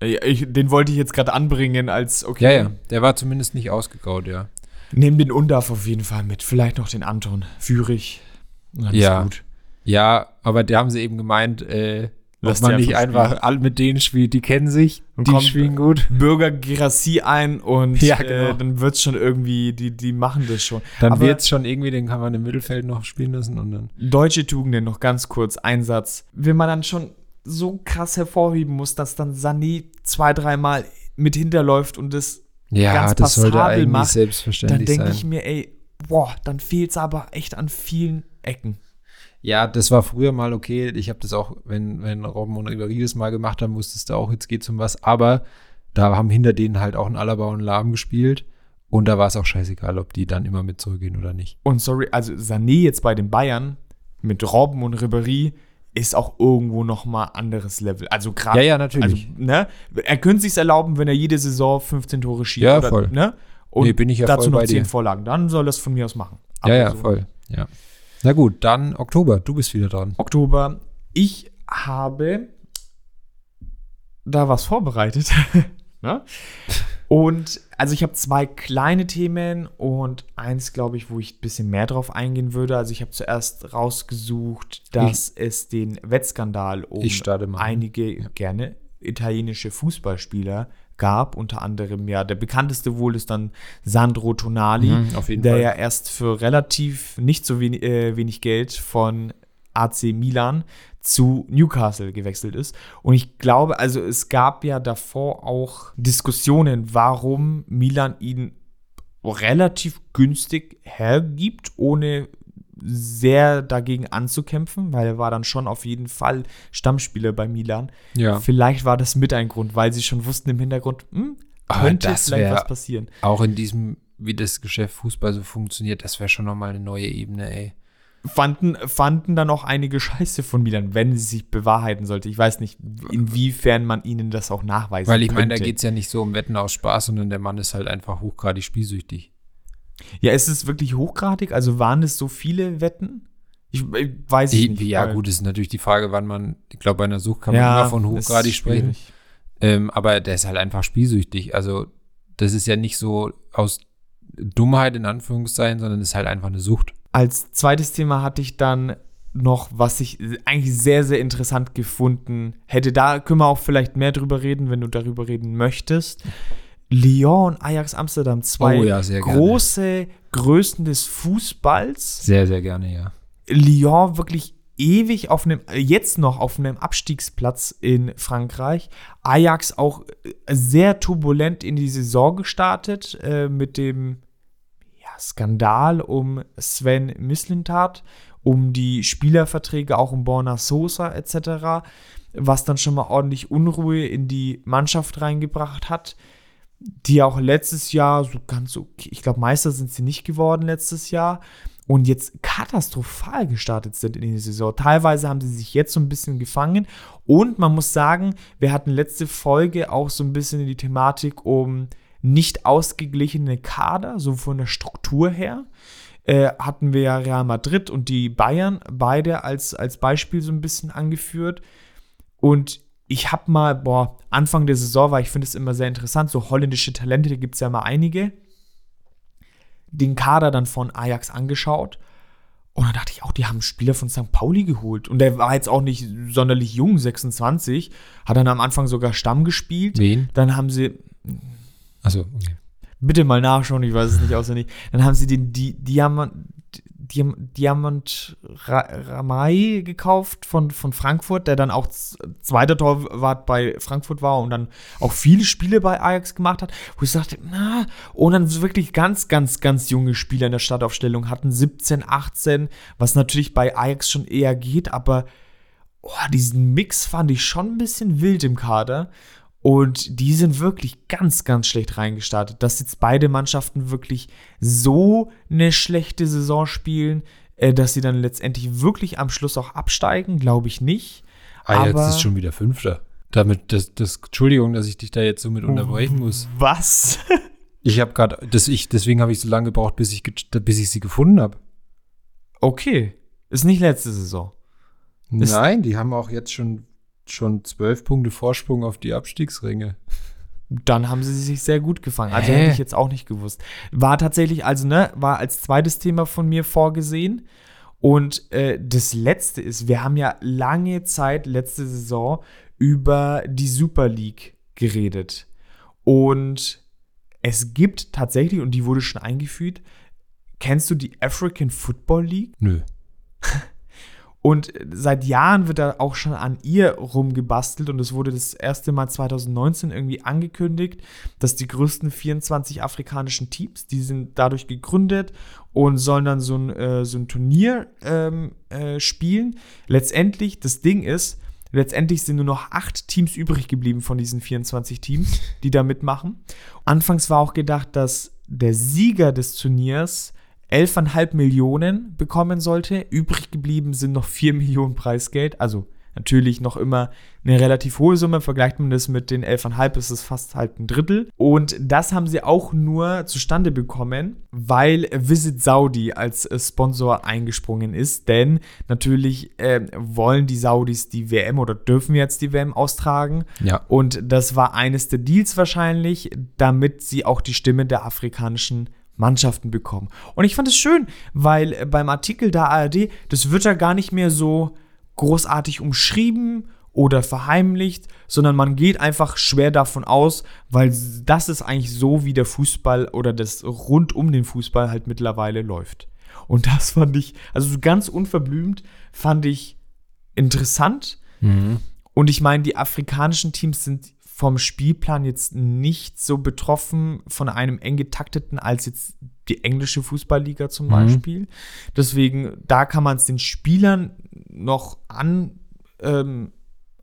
Ich, den wollte ich jetzt gerade anbringen als, okay. Ja, ja, der war zumindest nicht ausgegraut, ja. Nehmen den Undaf auf jeden Fall mit. Vielleicht noch den Anton. Führig. ja. gut. Ja, aber da haben sie eben gemeint, äh, Lass man nicht einfach alle mit denen spielt, die kennen sich, und die spielen gut. Bürger Girassi ein und Ja, äh, genau. dann wird es schon irgendwie, die, die machen das schon. Dann Aber wird's schon irgendwie, den kann man im Mittelfeld noch spielen lassen und dann. Deutsche Tugenden noch ganz kurz, Einsatz. Wenn man dann schon so krass hervorheben muss, dass dann Sané zwei, dreimal mit hinterläuft und das Ja, ganz das sollte passabel eigentlich macht, dann selbstverständlich denke sein. ich mir, ey, boah, dann fehlt es aber echt an vielen Ecken. Ja, das war früher mal okay. Ich habe das auch, wenn, wenn Robben und Ribéry das mal gemacht haben, wusstest du auch, jetzt geht's um was. Aber da haben hinter denen halt auch ein Alaba und ein Lahm gespielt. Und da war es auch scheißegal, ob die dann immer mit zurückgehen oder nicht. Und sorry, also Sané jetzt bei den Bayern mit Robben und Ribéry ist auch irgendwo noch mal anderes Level. Also gerade Ja, ja, Also, natürlich. ne? Er könnte sich erlauben, wenn er jede Saison 15 Tore schießt. Ja, oder, voll. Ne? Und Nee, bin ich ja dazu noch bei 10 dir. Vorlagen. Dann soll es von mir aus machen. ja, Aber ja, so voll. Ja. Na gut, dann Oktober. Du bist wieder dran. Oktober. Ich habe da was vorbereitet. ne? Und also ich habe zwei kleine Themen und eins, glaube ich, wo ich ein bisschen mehr drauf eingehen würde. Also ich habe zuerst rausgesucht, dass es den Wettskandal um Ich einige gerne italienische Fußballspieler gab. Unter anderem ja der bekannteste wohl ist dann Sandro Tonali, Mhm, der Fall. ja erst für relativ nicht so wenig, äh, wenig Geld von AC Milan zu Newcastle gewechselt ist. Und ich glaube, also es gab ja davor auch Diskussionen, warum Milan ihn relativ günstig hergibt, ohne sehr dagegen anzukämpfen, weil er war dann schon auf jeden Fall Stammspieler bei Milan. Ja. Vielleicht war das mit ein Grund, weil sie schon wussten im Hintergrund, hm, Aber könnte das vielleicht was passieren. Auch in diesem, wie das Geschäft Fußball so funktioniert, das wäre schon nochmal eine neue Ebene, ey. Fanden, fanden dann auch einige Scheiße von Milan, wenn sie sich bewahrheiten sollte. Ich weiß nicht, inwiefern man ihnen das auch nachweisen Weil ich meine, da geht es ja nicht so um Wetten aus Spaß, sondern der Mann ist halt einfach hochgradig spielsüchtig. Ja, ist es wirklich hochgradig? Also waren es so viele Wetten? Ich, ich weiß Die, nicht. ja, gut, ist natürlich die Frage, wann man, ich glaube, bei einer Sucht kann ja, man immer von hochgradig sprechen. Ähm, aber der ist halt einfach spielsüchtig. Also, das ist ja nicht so aus Dummheit in Anführungszeichen, sondern ist halt einfach eine Sucht. Als zweites Thema hatte ich dann noch, was ich eigentlich sehr, sehr interessant gefunden hätte. Da können wir auch vielleicht mehr drüber reden, wenn du darüber reden möchtest. Lyon und Ajax Amsterdam, zwei Oh ja, sehr gerne. große Größen des Fußballs. Sehr, sehr gerne, ja. Lyon wirklich ewig auf einem, jetzt noch auf einem Abstiegsplatz in Frankreich. Ajax auch äh, sehr turbulent in die Saison gestartet äh, mit dem ja, Skandal um Sven Mislintat, um die Spielerverträge, auch um Borna Sosa etc., was dann schon mal ordentlich Unruhe in die Mannschaft reingebracht hat die auch letztes Jahr so ganz okay, ich glaube, Meister sind sie nicht geworden letztes Jahr und jetzt katastrophal gestartet sind in die Saison. Teilweise haben sie sich jetzt so ein bisschen gefangen und man muss sagen, wir hatten letzte Folge auch so ein bisschen die Thematik um nicht ausgeglichene Kader, so von der Struktur her. Äh, hatten wir ja Real Madrid und die Bayern beide als, als Beispiel so ein bisschen angeführt. Und ich habe mal, boah, Anfang der Saison war, ich finde es immer sehr interessant, so holländische Talente, da gibt es ja mal einige, den Kader dann von Ajax angeschaut. Und dann dachte ich auch, die haben einen Spieler von St. Pauli geholt. Und der war jetzt auch nicht sonderlich jung, 26. Hat dann am Anfang sogar Stamm gespielt. Wen? Dann haben sie, Also, okay. bitte mal nachschauen, ich weiß es nicht auswendig. Dann haben sie den Di Diamant, Diam Diamant Ra Ramai gekauft von, von Frankfurt, der dann auch zweiter Torwart bei Frankfurt war und dann auch viele Spiele bei Ajax gemacht hat, wo ich sagte, na, und dann wirklich ganz, ganz, ganz junge Spieler in der Startaufstellung hatten, 17, 18, was natürlich bei Ajax schon eher geht, aber oh, diesen Mix fand ich schon ein bisschen wild im Kader. Und die sind wirklich ganz, ganz schlecht reingestartet. Dass jetzt beide Mannschaften wirklich so eine schlechte Saison spielen, äh, dass sie dann letztendlich wirklich am Schluss auch absteigen, glaube ich nicht. Ajax Aber- ist schon wieder Fünfter. Damit, das, das, Entschuldigung, dass ich dich da jetzt so mit unterbrechen muss. Was? Ich habe gerade, das ich, deswegen habe ich so lange gebraucht, bis ich, bis ich sie gefunden habe. Okay. Ist nicht letzte Saison. Ist- Nein, die haben auch jetzt schon, schon zwölf Punkte Vorsprung auf die Abstiegsränge. Dann haben sie sich sehr gut gefangen. Also Hä? hätte ich jetzt auch nicht gewusst. War tatsächlich, also, ne, war als zweites Thema von mir vorgesehen. Und äh, das Letzte ist, wir haben ja lange Zeit letzte Saison über die Super League geredet. Und es gibt tatsächlich, und die wurde schon eingeführt, kennst du die African Football League? Nö. Und seit Jahren wird da auch schon an ihr rumgebastelt und es wurde das erste Mal 2019 irgendwie angekündigt, dass die größten 24 afrikanischen Teams, die sind dadurch gegründet und sollen dann so ein, äh, so ein Turnier ähm, äh, spielen. Letztendlich, das Ding ist, letztendlich sind nur noch acht Teams übrig geblieben von diesen 24 Teams, die da mitmachen. Anfangs war auch gedacht, dass der Sieger des Turniers 11,5 Millionen bekommen sollte. Übrig geblieben sind noch 4 Millionen Preisgeld. Also natürlich noch immer eine relativ hohe Summe. Vergleicht man das mit den 11,5, ist es fast halt ein Drittel. Und das haben sie auch nur zustande bekommen, weil Visit Saudi als Sponsor eingesprungen ist. Denn natürlich äh, wollen die Saudis die WM oder dürfen jetzt die WM austragen. Ja. Und das war eines der Deals wahrscheinlich, damit sie auch die Stimme der afrikanischen Mannschaften bekommen. Und ich fand es schön, weil äh, beim Artikel der ARD, das wird ja gar nicht mehr so großartig umschrieben oder verheimlicht, sondern man geht einfach schwer davon aus, weil das ist eigentlich so, wie der Fußball oder das rund um den Fußball halt mittlerweile läuft. Und das fand ich, also so ganz unverblümt, fand ich interessant. Mhm. Und ich meine, die afrikanischen Teams sind vom Spielplan jetzt nicht so betroffen von einem eng getakteten als jetzt die englische Fußballliga zum mhm. Beispiel. Deswegen, da kann man es den Spielern noch an, ähm,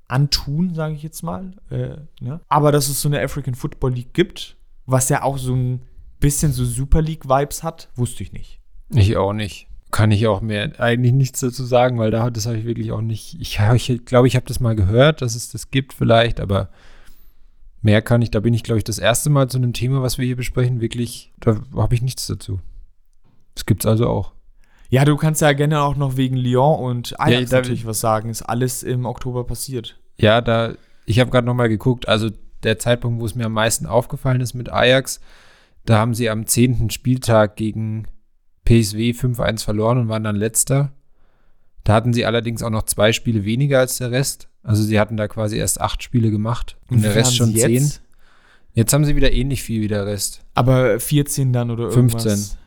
antun, sage ich jetzt mal. Äh, ne? Aber dass es so eine African Football League gibt, was ja auch so ein bisschen so Super League-Vibes hat, wusste ich nicht. Ich auch nicht. Kann ich auch mehr eigentlich nichts dazu sagen, weil da das habe ich wirklich auch nicht. Ich, ich glaube, ich habe das mal gehört, dass es das gibt vielleicht, aber Mehr kann ich, da bin ich, glaube ich, das erste Mal zu einem Thema, was wir hier besprechen, wirklich, da habe ich nichts dazu. Das gibt es also auch. Ja, du kannst ja gerne auch noch wegen Lyon und Ajax Ja, natürlich was sagen. Ist alles im Oktober passiert. Ja, da, ich habe gerade noch mal geguckt, also der Zeitpunkt, wo es mir am meisten aufgefallen ist mit Ajax, da haben sie am 10. Spieltag gegen PSW 5-1 verloren und waren dann letzter. Da hatten sie allerdings auch noch zwei Spiele weniger als der Rest. Also sie hatten da quasi erst acht Spiele gemacht und, der wie Rest schon zehn. jetzt? Jetzt haben sie wieder ähnlich viel wie der Rest. Aber 14 dann oder irgendwas. 15.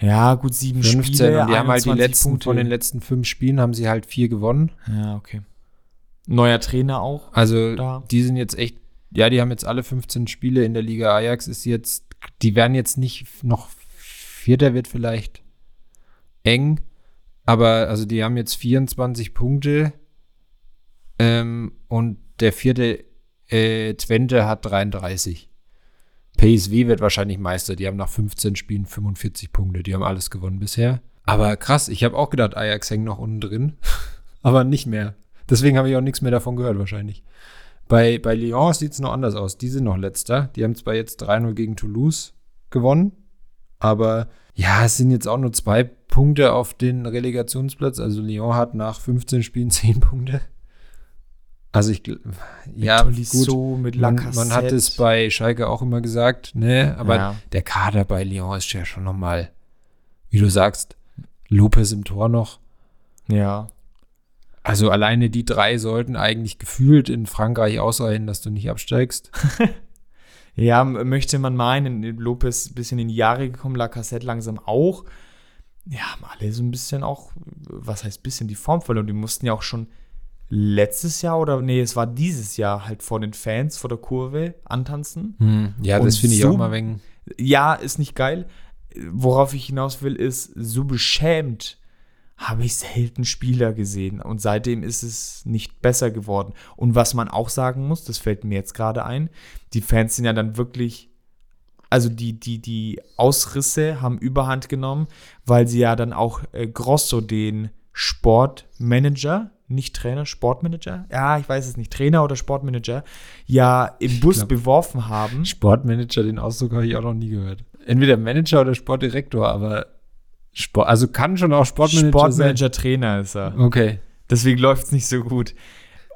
Ja, gut, sieben 15 Spiele. und die haben halt die 21 letzten, Punkte. von den letzten fünf Spielen haben sie halt vier gewonnen. Ja, okay. Neuer Trainer auch. Also Da. die sind jetzt echt, ja, die haben jetzt alle 15 Spiele in der Liga. Ajax ist jetzt, die werden jetzt nicht noch Vierter wird vielleicht eng, aber also die haben jetzt 24 Punkte ähm, und der vierte äh, Twente hat 33. PSW wird wahrscheinlich Meister. Die haben nach 15 Spielen 45 Punkte. Die haben alles gewonnen bisher. Aber krass, ich habe auch gedacht, Ajax hängt noch unten drin. aber nicht mehr. Deswegen habe ich auch nichts mehr davon gehört, wahrscheinlich. Bei, bei Lyon sieht es noch anders aus. Die sind noch letzter. Die haben zwar jetzt 3-0 gegen Toulouse gewonnen, aber ja, es sind jetzt auch nur zwei Punkte auf den Relegationsplatz. Also Lyon hat nach 15 Spielen 10 Punkte. Also ich, ja, gut. Tolisso mit Man, Lacazette. man hat es bei Schalke auch immer gesagt, ne? Aber Ja. der Kader bei Lyon ist ja schon nochmal, wie du sagst, Lopez im Tor noch. Ja. Also alleine die drei sollten eigentlich gefühlt in Frankreich ausreichen, dass du nicht absteigst. Ja, möchte man meinen, Lopez ein bisschen in die Jahre gekommen, Lacazette langsam auch. Ja, haben alle so ein bisschen auch, was heißt bisschen, die Form verloren. Die mussten ja auch schon letztes Jahr oder, nee, es war dieses Jahr halt vor den Fans, vor der Kurve antanzen. Ja, Und das finde ich so- auch mal wegen. Ja, ist nicht geil. Worauf ich hinaus will, ist, so beschämt habe ich selten Spieler gesehen. Und seitdem ist es nicht besser geworden. Und was man auch sagen muss, das fällt mir jetzt gerade ein, die Fans sind ja dann wirklich, also die, die, die Ausrisse haben überhand genommen, weil sie ja dann auch äh, Grosso, den Sportmanager, nicht Trainer, Sportmanager, ja, ich weiß es nicht, Trainer oder Sportmanager, ja im Bus glaub- beworfen haben. Sportmanager, den Ausdruck habe ich auch noch nie gehört. Entweder Manager oder Sportdirektor, aber Sport, also kann schon auch Sportmanager, Sportmanager Trainer ist er. sein. Okay. Deswegen läuft es nicht so gut.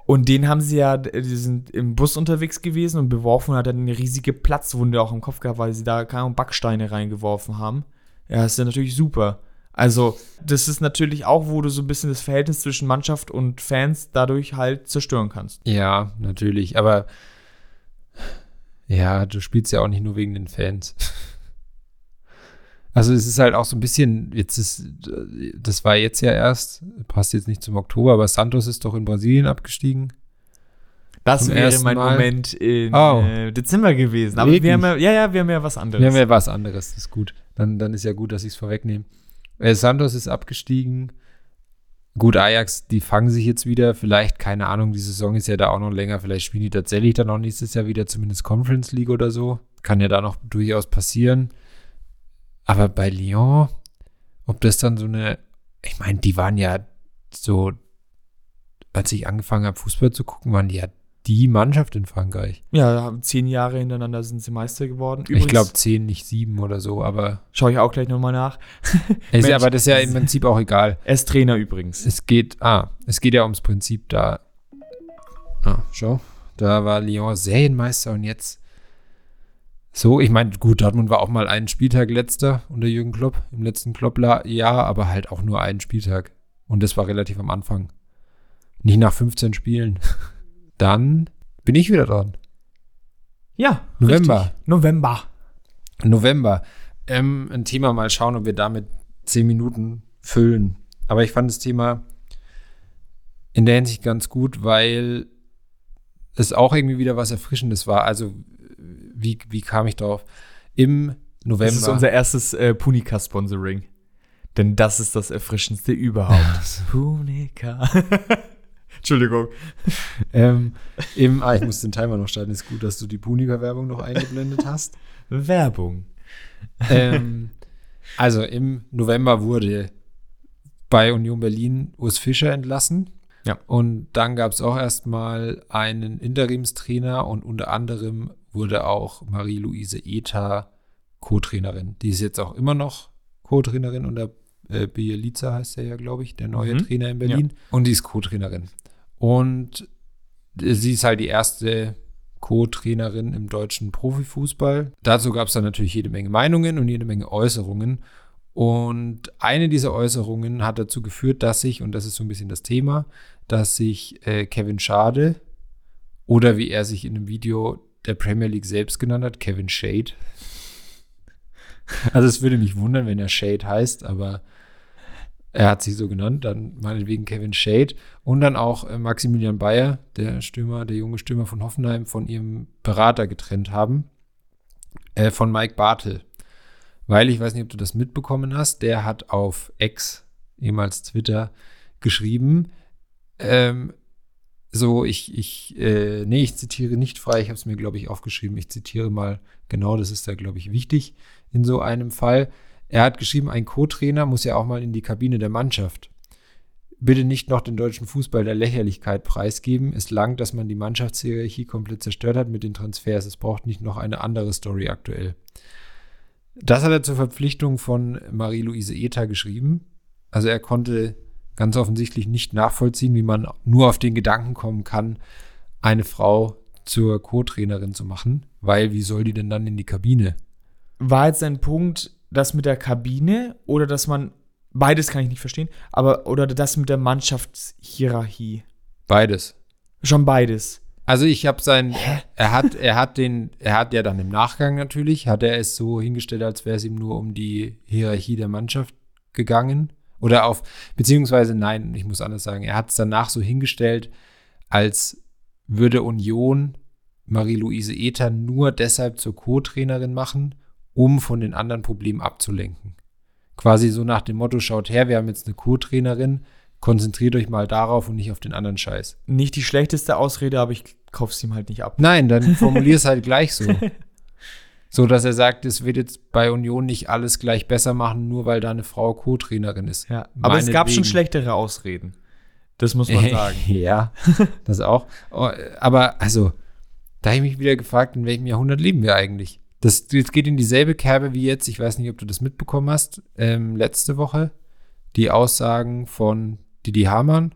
Und den haben sie ja, die sind im Bus unterwegs gewesen und beworfen und hat dann eine riesige Platzwunde auch im Kopf gehabt, weil sie da keine Ahnung, Backsteine reingeworfen haben. Ja, ist ja natürlich super. Also, das ist natürlich auch, wo du so ein bisschen das Verhältnis zwischen Mannschaft und Fans dadurch halt zerstören kannst. Ja, natürlich. Aber ja, du spielst ja auch nicht nur wegen den Fans. Also es ist halt auch so ein bisschen, jetzt ist, das war jetzt ja erst, passt jetzt nicht zum Oktober, aber Santos ist doch in Brasilien abgestiegen. Das wäre mein Mal? Moment in Oh. äh, Dezember gewesen. Aber Wirklich? wir haben ja, ja, ja, wir haben ja was anderes. Wir haben ja was anderes, das ist gut. Dann, dann ist ja gut, dass ich es vorwegnehme. Äh, Santos ist abgestiegen. Gut, Ajax, die fangen sich jetzt wieder. Vielleicht, keine Ahnung, die Saison ist ja da auch noch länger. Vielleicht spielen die tatsächlich dann auch nächstes Jahr wieder, zumindest Conference League oder so. Kann ja da noch durchaus passieren. Aber bei Lyon, ob das dann so eine, ich meine, die waren ja so, als ich angefangen habe, Fußball zu gucken, waren die ja die Mannschaft in Frankreich. ja, zehn Jahre hintereinander sind sie Meister geworden. ich glaube zehn, nicht sieben oder so, aber Schaue ich auch gleich nochmal nach. ist ja, aber das ist ja im Prinzip auch egal. Er ist Trainer übrigens. Es geht, ah, es geht ja ums Prinzip da. Ah, schau. Da war Lyon Serienmeister und jetzt so, ich meine, gut, Dortmund war auch mal einen Spieltag letzter unter Jürgen Klopp, im letzten Klopp-Jahr, aber halt auch nur einen Spieltag. Und das war relativ am Anfang. Nicht nach 15 Spielen. Dann bin ich wieder dran. Ja, November. Richtig. November. November. Ähm, ein Thema mal schauen, ob wir damit 10 Minuten füllen. Aber ich fand das Thema in der Hinsicht ganz gut, weil es auch irgendwie wieder was Erfrischendes war. Also, wie, wie kam ich drauf? Im November. Das ist unser erstes äh, Punika-Sponsoring. Denn das ist das Erfrischendste überhaupt. Punika. Entschuldigung. ähm, im, ah, ich muss den Timer noch starten. Ist gut, dass du die Punika-Werbung noch eingeblendet hast. Werbung. ähm, also im November wurde bei Union Berlin Urs Fischer entlassen. Ja. Und dann gab es auch erstmal einen Interimstrainer und unter anderem wurde auch Marie-Louise Eta Co-Trainerin. Die ist jetzt auch immer noch Co-Trainerin unter äh, Bielica heißt er ja, glaube ich, der neue Mhm. Trainer in Berlin. Und die ist Co-Trainerin. Und äh, sie ist halt die erste Co-Trainerin im deutschen Profifußball. Dazu gab es dann natürlich jede Menge Meinungen und jede Menge Äußerungen. Und eine dieser Äußerungen hat dazu geführt, dass sich, und das ist so ein bisschen das Thema, dass sich äh, Kevin Schade oder wie er sich in einem Video der Premier League selbst genannt hat, Kevin Shade. Also es würde mich wundern, wenn er Shade heißt, aber er hat sich so genannt, dann meinetwegen Kevin Shade und dann auch äh, Maximilian Bayer, der Stürmer, der junge Stürmer von Hoffenheim, von ihrem Berater getrennt haben, äh, von Mike Bartel. Weil ich weiß nicht, ob du das mitbekommen hast, der hat auf X, ehemals Twitter, geschrieben, ähm, so, ich, ich, äh, nee, ich zitiere nicht frei, ich habe es mir, glaube ich, aufgeschrieben. Ich zitiere mal genau, das ist da, glaube ich, wichtig in so einem Fall. Er hat geschrieben, ein Co-Trainer muss ja auch mal in die Kabine der Mannschaft. Bitte nicht noch den deutschen Fußball der Lächerlichkeit preisgeben. Es langt, dass man die Mannschaftshierarchie komplett zerstört hat mit den Transfers. Es braucht nicht noch eine andere Story aktuell. Das hat er zur Verpflichtung von Marie-Louise Eta geschrieben. Also er konnte ganz offensichtlich nicht nachvollziehen, wie man nur auf den Gedanken kommen kann, eine Frau zur Co-Trainerin zu machen, weil wie soll die denn dann in die Kabine? War jetzt ein Punkt, das mit der Kabine oder dass man, beides kann ich nicht verstehen, aber, oder das mit der Mannschaftshierarchie? Beides. Schon beides. Also ich habe sein, er hat, er hat den, er hat ja dann im Nachgang natürlich, hat er es so hingestellt, als wäre es ihm nur um die Hierarchie der Mannschaft gegangen. Oder auf, beziehungsweise nein, ich muss anders sagen, er hat es danach so hingestellt, als würde Union Marie-Louise Ether nur deshalb zur Co-Trainerin machen, um von den anderen Problemen abzulenken. Quasi so nach dem Motto, schaut her, wir haben jetzt eine Co-Trainerin, konzentriert euch mal darauf und nicht auf den anderen Scheiß. Nicht die schlechteste Ausrede, aber ich kauf's ihm halt nicht ab. Nein, dann formulier es halt gleich so. So, dass er sagt, es wird jetzt bei Union nicht alles gleich besser machen, nur weil da eine Frau Co-Trainerin ist. Ja, aber es gab schon schlechtere Ausreden. Das muss man sagen. ja, das auch. Oh, Aber also, da habe ich mich wieder gefragt, in welchem Jahrhundert leben wir eigentlich? Das, das geht in dieselbe Kerbe wie jetzt, ich weiß nicht, ob du das mitbekommen hast, ähm, letzte Woche, die Aussagen von Didi Hamann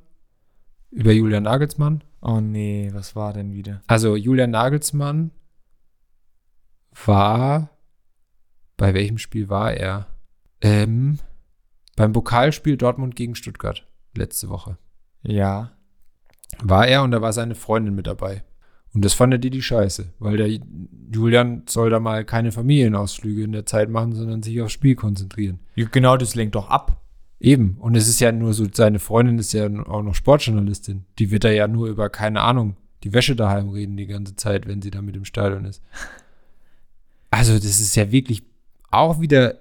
über Julian Nagelsmann. Oh nee, was war denn wieder? Also Julian Nagelsmann war, bei welchem Spiel war er? Ähm, beim Pokalspiel Dortmund gegen Stuttgart letzte Woche. Ja. War er und da war seine Freundin mit dabei. Und das fand er die die Scheiße, weil der Julian soll da mal keine Familienausflüge in der Zeit machen, sondern sich aufs Spiel konzentrieren. Genau, das lenkt doch ab. Eben. Und es ist ja nur so, seine Freundin ist ja auch noch Sportjournalistin. Die wird da ja nur über, keine Ahnung, die Wäsche daheim reden die ganze Zeit, wenn sie da mit im Stadion ist. Also, das ist ja wirklich auch wieder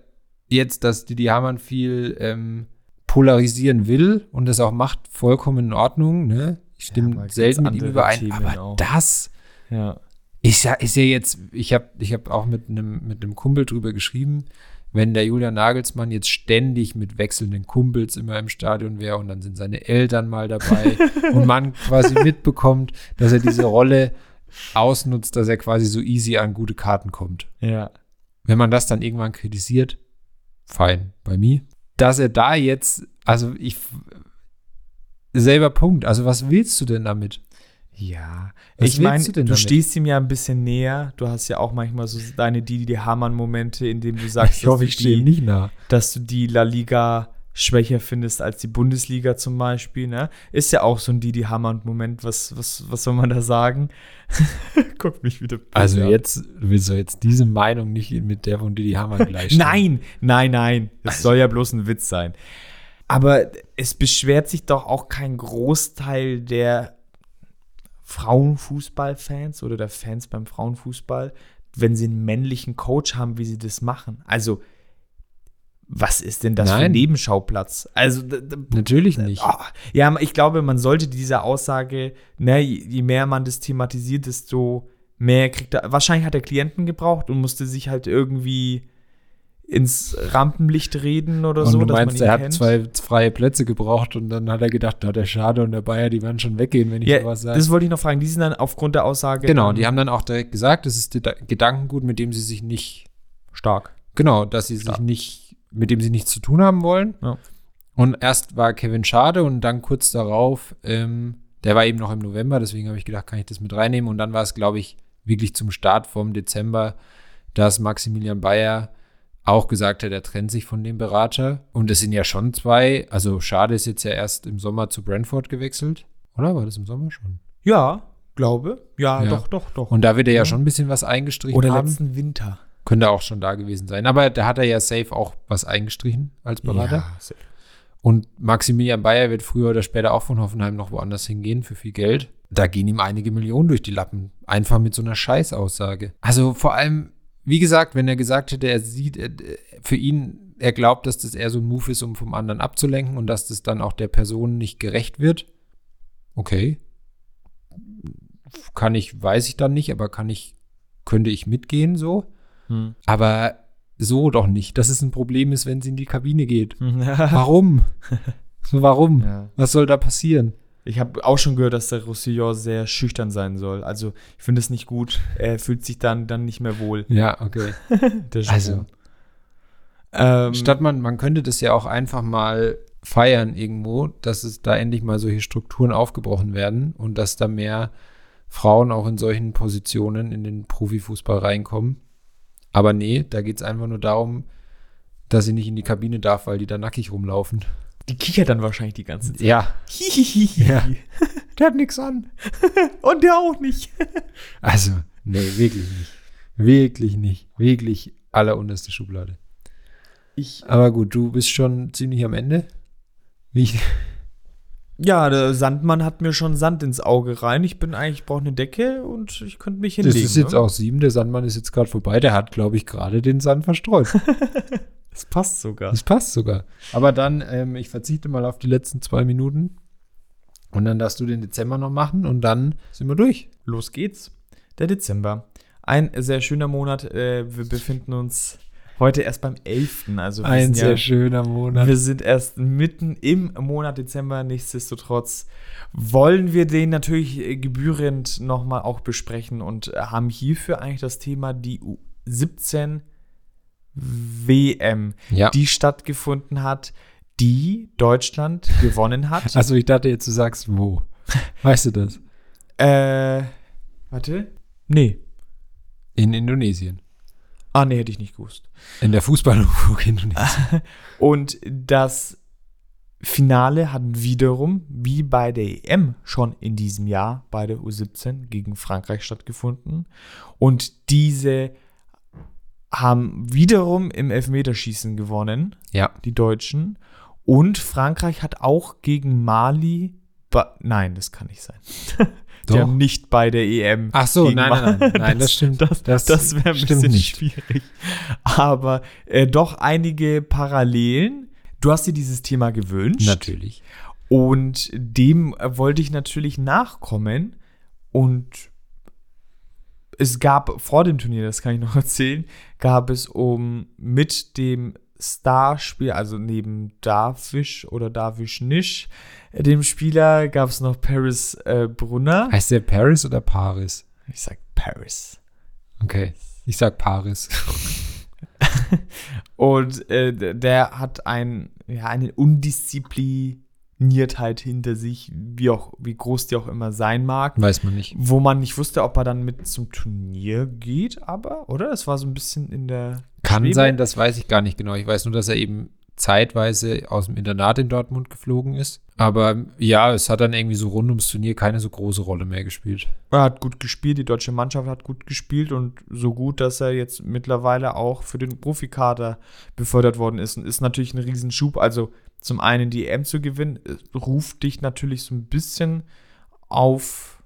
jetzt, dass Didi Hamann viel ähm, polarisieren will und das auch macht, vollkommen in Ordnung. Ne? Ich stimme ja, selten mit ihm überein. Aber auch. das ja. ist ja, ist ja jetzt, ich habe ich hab auch mit einem mit Kumpel drüber geschrieben, wenn der Julian Nagelsmann jetzt ständig mit wechselnden Kumpels immer im Stadion wäre und dann sind seine Eltern mal dabei und man quasi mitbekommt, dass er diese Rolle ausnutzt, dass er quasi so easy an gute Karten kommt. Ja. Wenn man das dann irgendwann kritisiert, fein, bei mir. Dass er da jetzt, also ich, selber Punkt. Also was willst du denn damit? Ja, was ich meine, du, du stehst ihm ja ein bisschen näher. Du hast ja auch manchmal so deine Didi Hamann-Momente, in denen du sagst, ich hoffe, ich stehe nicht nah. Dass du die La Liga schwächer findest als die Bundesliga zum Beispiel. Ne? Ist ja auch so ein Didi Hamann-Moment. Was, was, was soll man da sagen? Guck mich wieder. Also an. jetzt willst du jetzt diese Meinung nicht mit der von Didi Hamann gleichstellen. nein, nein, nein. Das also. soll ja bloß ein Witz sein. Aber es beschwert sich doch auch kein Großteil der Frauenfußballfans oder der Fans beim Frauenfußball, wenn sie einen männlichen Coach haben, wie sie das machen. Also, was ist denn das Nein. für ein Nebenschauplatz? Also natürlich nicht. Oh, ja, ich glaube, man sollte diese Aussage, ne, je mehr man das thematisiert, desto mehr kriegt er. Wahrscheinlich hat er Klienten gebraucht und musste sich halt irgendwie ins Rampenlicht reden oder und so. Du meinst, er hat zwei freie Plätze gebraucht und dann hat er gedacht, na, der Schade und der Bayer, die werden schon weggehen, wenn ich ja, sowas sage. Das wollte ich noch fragen. Die sind dann aufgrund der Aussage. Genau, die haben dann auch direkt gesagt, das ist der Gedankengut, mit dem sie sich nicht. Stark. Genau, dass sie Stark. sich nicht, mit dem sie nichts zu tun haben wollen. Ja. Und erst war Kevin Schade und dann kurz darauf, ähm, der war eben noch im November, deswegen habe ich gedacht, kann ich das mit reinnehmen. Und dann war es, glaube ich, wirklich zum Start vom Dezember, dass Maximilian Bayer auch gesagt hat, er trennt sich von dem Berater. Und es sind ja schon zwei. Also Schade ist jetzt ja erst im Sommer zu Brentford gewechselt. Oder war das im Sommer schon? Ja, glaube. Ja, ja. doch, doch, doch. Und da wird er ja, ja schon ein bisschen was eingestrichen Oder haben. letzten Winter. Könnte auch schon da gewesen sein. Aber da hat er ja safe auch was eingestrichen als Berater. Ja, safe. Und Maximilian Bayer wird früher oder später auch von Hoffenheim noch woanders hingehen für viel Geld. Da gehen ihm einige Millionen durch die Lappen. Einfach mit so einer Scheißaussage. Also vor allem, wie gesagt, wenn er gesagt hätte, er sieht, für ihn, er glaubt, dass das eher so ein Move ist, um vom anderen abzulenken und dass das dann auch der Person nicht gerecht wird. Okay. Kann ich, weiß ich dann nicht, aber kann ich, könnte ich mitgehen so. Hm. Aber so doch nicht, dass es ein Problem ist, wenn sie in die Kabine geht. Warum? Warum? Ja. Was soll da passieren? Ich habe auch schon gehört, dass der Roussillon sehr schüchtern sein soll. Also ich finde es nicht gut. Er fühlt sich dann, dann nicht mehr wohl. Ja, okay. also, ähm, statt man, man könnte das ja auch einfach mal feiern irgendwo, dass es da endlich mal solche Strukturen aufgebrochen werden und dass da mehr Frauen auch in solchen Positionen in den Profifußball reinkommen. Aber nee, da geht es einfach nur darum, dass sie nicht in die Kabine darf, weil die da nackig rumlaufen. Die kichert dann wahrscheinlich die ganze Zeit. Ja. ja. Der hat nichts an. Und der auch nicht. also, nee, wirklich nicht. Wirklich nicht. Wirklich allerunterste Schublade. Ich, Aber gut, du bist schon ziemlich am Ende. Wie ich ja, der Sandmann hat mir schon Sand ins Auge rein. Ich bin eigentlich, ich brauche eine Decke und ich könnte mich hinlegen. Das ist jetzt ne? auch sieben. Der Sandmann ist jetzt gerade vorbei. Der hat, glaube ich, gerade den Sand verstreut. Das passt sogar. Das passt sogar. Aber dann, ähm, ich verzichte mal auf die letzten zwei Minuten. Und dann darfst du den Dezember noch machen und dann sind wir durch. Los geht's. Der Dezember. Ein sehr schöner Monat. Äh, wir befinden uns heute erst beim 11. Also Ein sehr ja, schöner Monat. Wir sind erst mitten im Monat Dezember. Nichtsdestotrotz wollen wir den natürlich gebührend nochmal auch besprechen und haben hierfür eigentlich das Thema die U17 WM, ja. die stattgefunden hat, die Deutschland gewonnen hat. Also ich dachte jetzt, du sagst wo. Weißt du das? Äh, warte. Nee. In Indonesien. Ah, nee, hätte ich nicht gewusst. In der Fußball-UFO Indonesien. Und das Finale hat wiederum, wie bei der EM schon in diesem Jahr bei der U17 gegen Frankreich stattgefunden. Und diese haben wiederum im Elfmeterschießen gewonnen, Ja. die Deutschen. Und Frankreich hat auch gegen Mali. Nein, das kann nicht sein. Doch. haben nicht bei der EM. Ach so, nein, nein, nein, nein, das stimmt. Das, Das das, wäre ein bisschen nicht. schwierig. Aber äh, doch einige Parallelen. Du hast dir dieses Thema gewünscht. Natürlich. Und dem äh, wollte ich natürlich nachkommen. Und es gab vor dem Turnier, das kann ich noch erzählen, gab es um mit dem Starspiel, also neben Darvish oder Darvish Nisch, äh, dem Spieler, gab es noch Paris äh, Brunner. Heißt der Paris oder Paris? Ich sag Paris. Okay. Ich sag Paris. Und äh, der hat ein, ja, eine Undiszipliniertheit hinter sich, wie, auch, wie groß die auch immer sein mag. Weiß man nicht. Wo man nicht wusste, ob er dann mit zum Turnier geht, aber, oder? Es war so ein bisschen in der. Kann Schwebe. sein, das weiß ich gar nicht genau. Ich weiß nur, dass er eben zeitweise aus dem Internat in Dortmund geflogen ist. Aber ja, es hat dann irgendwie so rund ums Turnier keine so große Rolle mehr gespielt. Er hat gut gespielt, die deutsche Mannschaft hat gut gespielt und so gut, dass er jetzt mittlerweile auch für den Profikader befördert worden ist. Und ist natürlich ein Riesenschub. Also zum einen die EM zu gewinnen, äh, ruft dich natürlich so ein bisschen auf,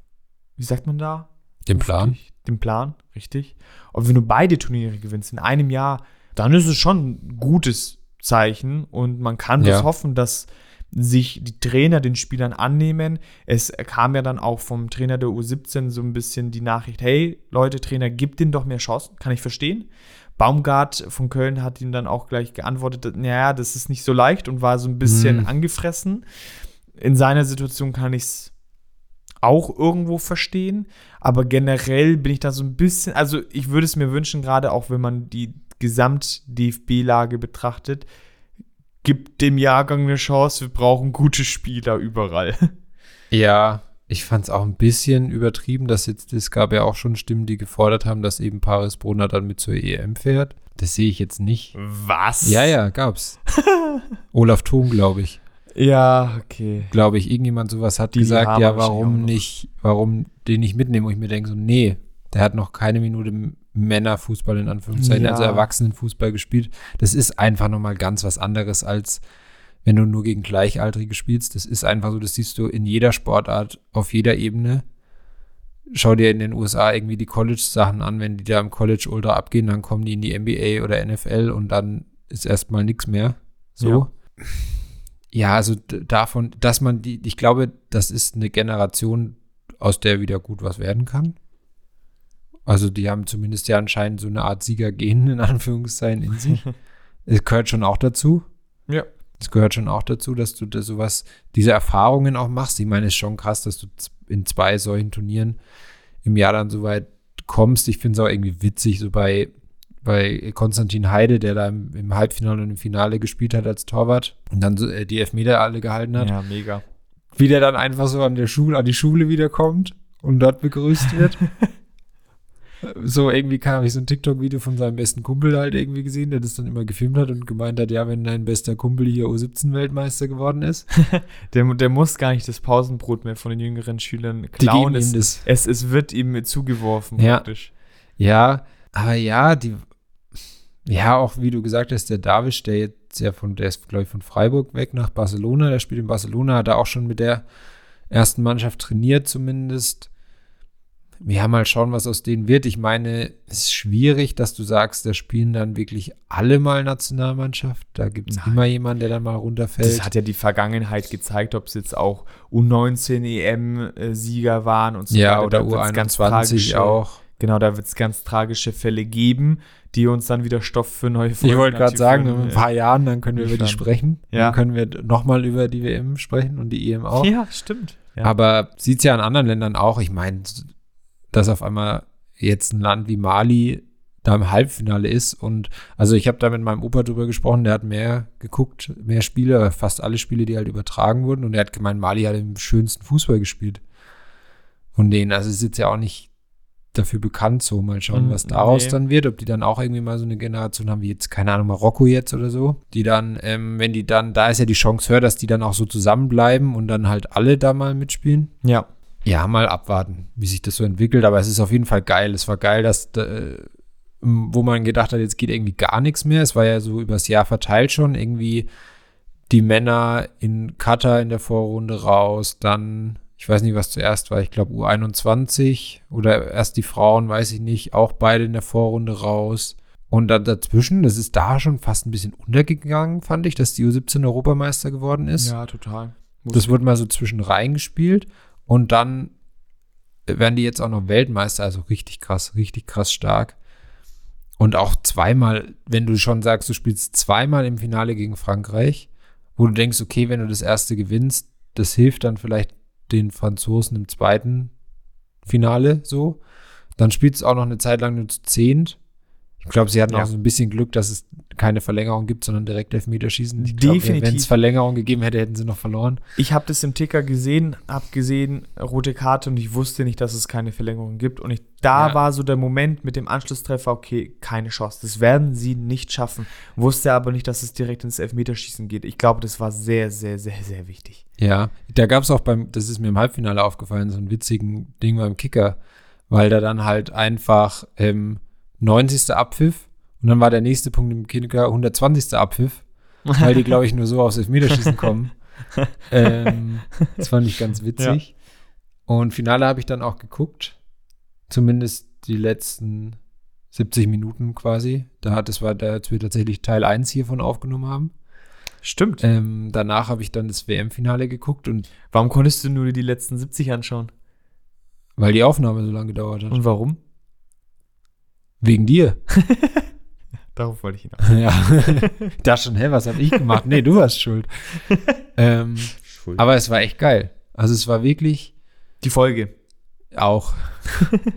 wie sagt man da? Den Plan? Den Plan, richtig. Und wenn du beide Turniere gewinnst in einem Jahr, dann ist es schon ein gutes Zeichen und man kann bloß Ja. hoffen, dass sich die Trainer den Spielern annehmen. Es kam ja dann auch vom Trainer der U17 so ein bisschen die Nachricht, hey Leute, Trainer, gib denen doch mehr Chancen, kann ich verstehen. Baumgart von Köln hat ihm dann auch gleich geantwortet, naja, das ist nicht so leicht und war so ein bisschen Hm. angefressen. In seiner Situation kann ich es auch irgendwo verstehen, aber generell bin ich da so ein bisschen, also ich würde es mir wünschen, gerade auch wenn man die Gesamt-DFB-Lage betrachtet, gibt dem Jahrgang eine Chance, wir brauchen gute Spieler überall. Ja, ich fand es auch ein bisschen übertrieben, dass jetzt, es gab ja auch schon Stimmen, die gefordert haben, dass eben Paris Brunner dann mit zur EM fährt. Das sehe ich jetzt nicht. Was? Ja, ja, gab's. Olaf Thom, glaube ich. Ja, okay. Glaube ich, irgendjemand sowas hat Die gesagt, ja, warum nicht, warum den nicht mitnehmen? Und ich mir denke so, nee, der hat noch keine Minute Männerfußball in Anführungszeichen, Ja. also Erwachsenenfußball gespielt. Das ist einfach nochmal ganz was anderes, als wenn du nur gegen Gleichaltrige spielst. Das ist einfach so, das siehst du in jeder Sportart, auf jeder Ebene. Schau dir in den USA irgendwie die College-Sachen an, wenn die da im College ultra abgehen, dann kommen die in die NBA oder NFL und dann ist erstmal nichts mehr. So. Ja, also d- davon, dass man die, ich glaube, das ist eine Generation, aus der wieder gut was werden kann. Also die haben zumindest ja anscheinend so eine Art Siegergen in Anführungszeichen in sich. Es gehört schon auch dazu. Ja. Es gehört schon auch dazu, dass du da sowas, diese Erfahrungen auch machst. Ich meine, es ist schon krass, dass du in zwei solchen Turnieren im Jahr dann so weit kommst. Ich finde es auch irgendwie witzig, so bei, bei Konstantin Heide, der da im, im Halbfinale und im Finale gespielt hat als Torwart und dann so, äh, die Elfmeter alle gehalten hat Ja, mega. wie der dann einfach so an der Schule, an die Schule wiederkommt und dort begrüßt wird. so irgendwie habe ich so ein TikTok-Video von seinem besten Kumpel halt irgendwie gesehen, der das dann immer gefilmt hat und gemeint hat, ja, wenn dein bester Kumpel hier U17-Weltmeister geworden ist, Der, der muss gar nicht das Pausenbrot mehr von den jüngeren Schülern die klauen. geben ihm Es, das. es, es wird ihm zugeworfen, Ja. praktisch. Ja, aber ja, die, ja, auch wie du gesagt hast, der Davisch, der jetzt ja von, der ist, glaube ich, von Freiburg weg nach Barcelona, der spielt in Barcelona, hat er auch schon mit der ersten Mannschaft trainiert zumindest. Ja, mal schauen, was aus denen wird. Ich meine, es ist schwierig, dass du sagst, da spielen dann wirklich alle mal Nationalmannschaft. Da gibt es immer jemanden, der dann mal runterfällt. Das hat ja die Vergangenheit gezeigt, ob es jetzt auch U19 EM-Sieger E waren und so ja, weiter. oder Da wird's ganz U21 tragische- auch. Genau, da wird es ganz tragische Fälle geben, die uns dann wieder Stoff für neue Ich wollte gerade sagen, in ein paar Jahren, dann können wir über die sprechen. Ja. Dann können wir nochmal über die WM sprechen und die EM auch. Ja, stimmt. Ja. Aber sieht es ja in anderen Ländern auch. Ich meine, dass auf einmal jetzt ein Land wie Mali da im Halbfinale ist. Und also ich habe da mit meinem Opa drüber gesprochen, der hat mehr geguckt, mehr Spiele, fast alle Spiele, die halt übertragen wurden. Und er hat gemeint, Mali hat den schönsten Fußball gespielt. Von denen. Also es ist jetzt ja auch nicht dafür bekannt, so mal schauen, was daraus nee. dann wird, ob die dann auch irgendwie mal so eine Generation haben, wie jetzt, keine Ahnung, Marokko jetzt oder so, die dann, ähm, wenn die dann, da ist ja die Chance höher, dass die dann auch so zusammenbleiben und dann halt alle da mal mitspielen. Ja. Ja, mal abwarten, wie sich das so entwickelt, aber es ist auf jeden Fall geil. Es war geil, dass, äh, wo man gedacht hat, jetzt geht irgendwie gar nichts mehr. Es war ja so übers Jahr verteilt schon, irgendwie die Männer in Katar in der Vorrunde raus, dann ich weiß nicht, was zuerst war, ich glaube U21 oder erst die Frauen, weiß ich nicht, auch beide in der Vorrunde raus. Und dann dazwischen, das ist da schon fast ein bisschen untergegangen, fand ich, dass die U17 Europameister geworden ist. Ja, total. Muss das wurde mal so zwischen reingespielt und dann werden die jetzt auch noch Weltmeister, also richtig krass, richtig krass stark. Und auch zweimal, wenn du schon sagst, du spielst zweimal im Finale gegen Frankreich, wo du denkst, okay, wenn du das erste gewinnst, das hilft dann vielleicht den Franzosen im zweiten Finale so. Dann spielt es auch noch eine Zeit lang nur zu zehnt. Ich glaube, sie hatten ja. auch so ein bisschen Glück, dass es keine Verlängerung gibt, sondern direkt Elfmeterschießen. Ich Definitiv. Wenn es Verlängerung gegeben hätte, hätten sie noch verloren. Ich habe das im Ticker gesehen, habe gesehen, rote Karte und ich wusste nicht, dass es keine Verlängerung gibt. Und ich, da ja. war so der Moment mit dem Anschlusstreffer, okay, keine Chance. Das werden sie nicht schaffen. Wusste aber nicht, dass es direkt ins Elfmeterschießen geht. Ich glaube, das war sehr, sehr, sehr, sehr wichtig. Ja, da gab es auch beim, das ist mir im Halbfinale aufgefallen, so ein witzigen Ding beim Kicker, weil da dann halt einfach ähm, 90. Abpfiff und dann war der nächste Punkt im Kicker 120. Abpfiff, weil die, glaube ich, nur so aufs Elfmeterschießen kommen. ähm, das fand ich ganz witzig. Ja. Und Finale habe ich dann auch geguckt. Zumindest die letzten 70 Minuten quasi. Da hat es war, als wir tatsächlich Teil 1 hiervon aufgenommen haben. Stimmt. Ähm, danach habe ich dann das WM-Finale geguckt und. Warum konntest du nur die letzten 70 anschauen? Weil die Aufnahme so lange gedauert hat. Und warum? Wegen dir. Darauf wollte ich hinaus. Ja. da schon, hä, was habe ich gemacht? Nee, du warst schuld. ähm, schuld. Aber es war echt geil. Also es war wirklich. Die Folge. Auch.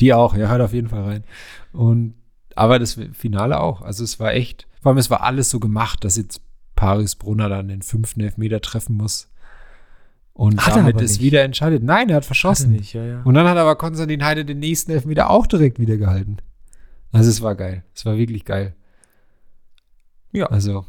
Die auch, ja, hört auf jeden Fall rein. Und aber das Finale auch. Also es war echt, vor allem es war alles so gemacht, dass jetzt Paris Brunner dann den fünften Elfmeter treffen muss. Und hat damit ist wieder entscheidet. Nein, er hat verschossen. Nicht, ja, ja. Und dann hat aber Konstantin Heide den nächsten Elfmeter auch direkt wieder gehalten. Also es war geil. Es war wirklich geil. Ja. Also,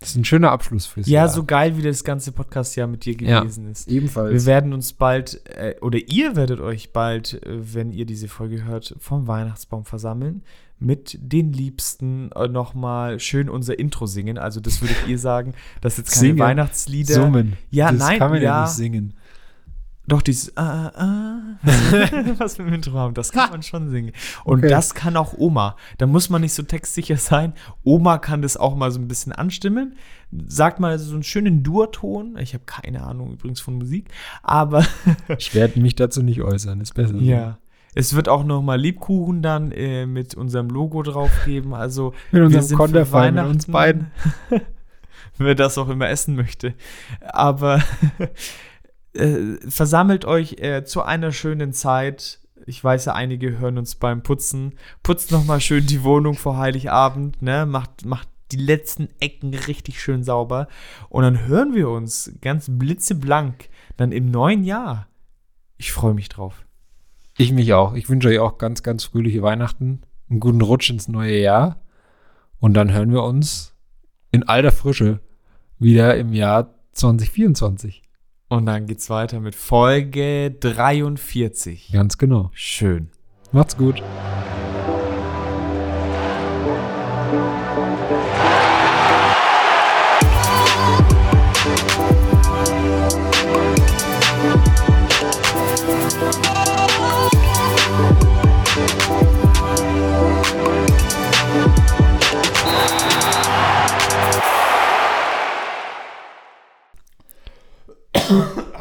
das ist ein schöner Abschluss fürs Ja, Jahr. so geil wie das ganze Podcast-Jahr mit dir gewesen ja, ist. Ebenfalls. Wir werden uns bald, äh, oder ihr werdet euch bald, äh, wenn ihr diese Folge hört, vom Weihnachtsbaum versammeln. Mit den Liebsten äh, nochmal schön unser Intro singen. Also, das würdet ihr sagen, dass jetzt keine singen. Weihnachtslieder. Summen. Ja, das nein, kann man ja, ja nicht singen. Doch, dieses ah, ah, was wir im Intro haben, das kann man schon singen. Und okay. das kann auch Oma. Da muss man nicht so textsicher sein. Oma kann das auch mal so ein bisschen anstimmen. Sagt mal so einen schönen Durton. Ich habe keine Ahnung übrigens von Musik, aber ich werde mich dazu nicht äußern. Ist besser. Ja. Es wird auch noch mal Liebkuchen dann äh, mit unserem Logo drauf geben. Also mit unserem Konterfei mit uns beiden. Wer das auch immer essen möchte. Aber äh, versammelt euch äh, zu einer schönen Zeit. Ich weiß ja, einige hören uns beim Putzen. Putzt nochmal schön die Wohnung vor Heiligabend, ne? Macht, macht die letzten Ecken richtig schön sauber. Und dann hören wir uns ganz blitzeblank dann im neuen Jahr. Ich freue mich drauf. Ich mich auch. Ich wünsche euch auch ganz, ganz fröhliche Weihnachten, einen guten Rutsch ins neue Jahr. Und dann hören wir uns in alter Frische wieder im Jahr 2024. Und dann geht's weiter mit Folge 43. Ganz genau. Schön. Macht's gut.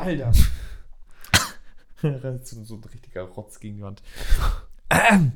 Alter. so ein richtiger Rotz gegen die Wand.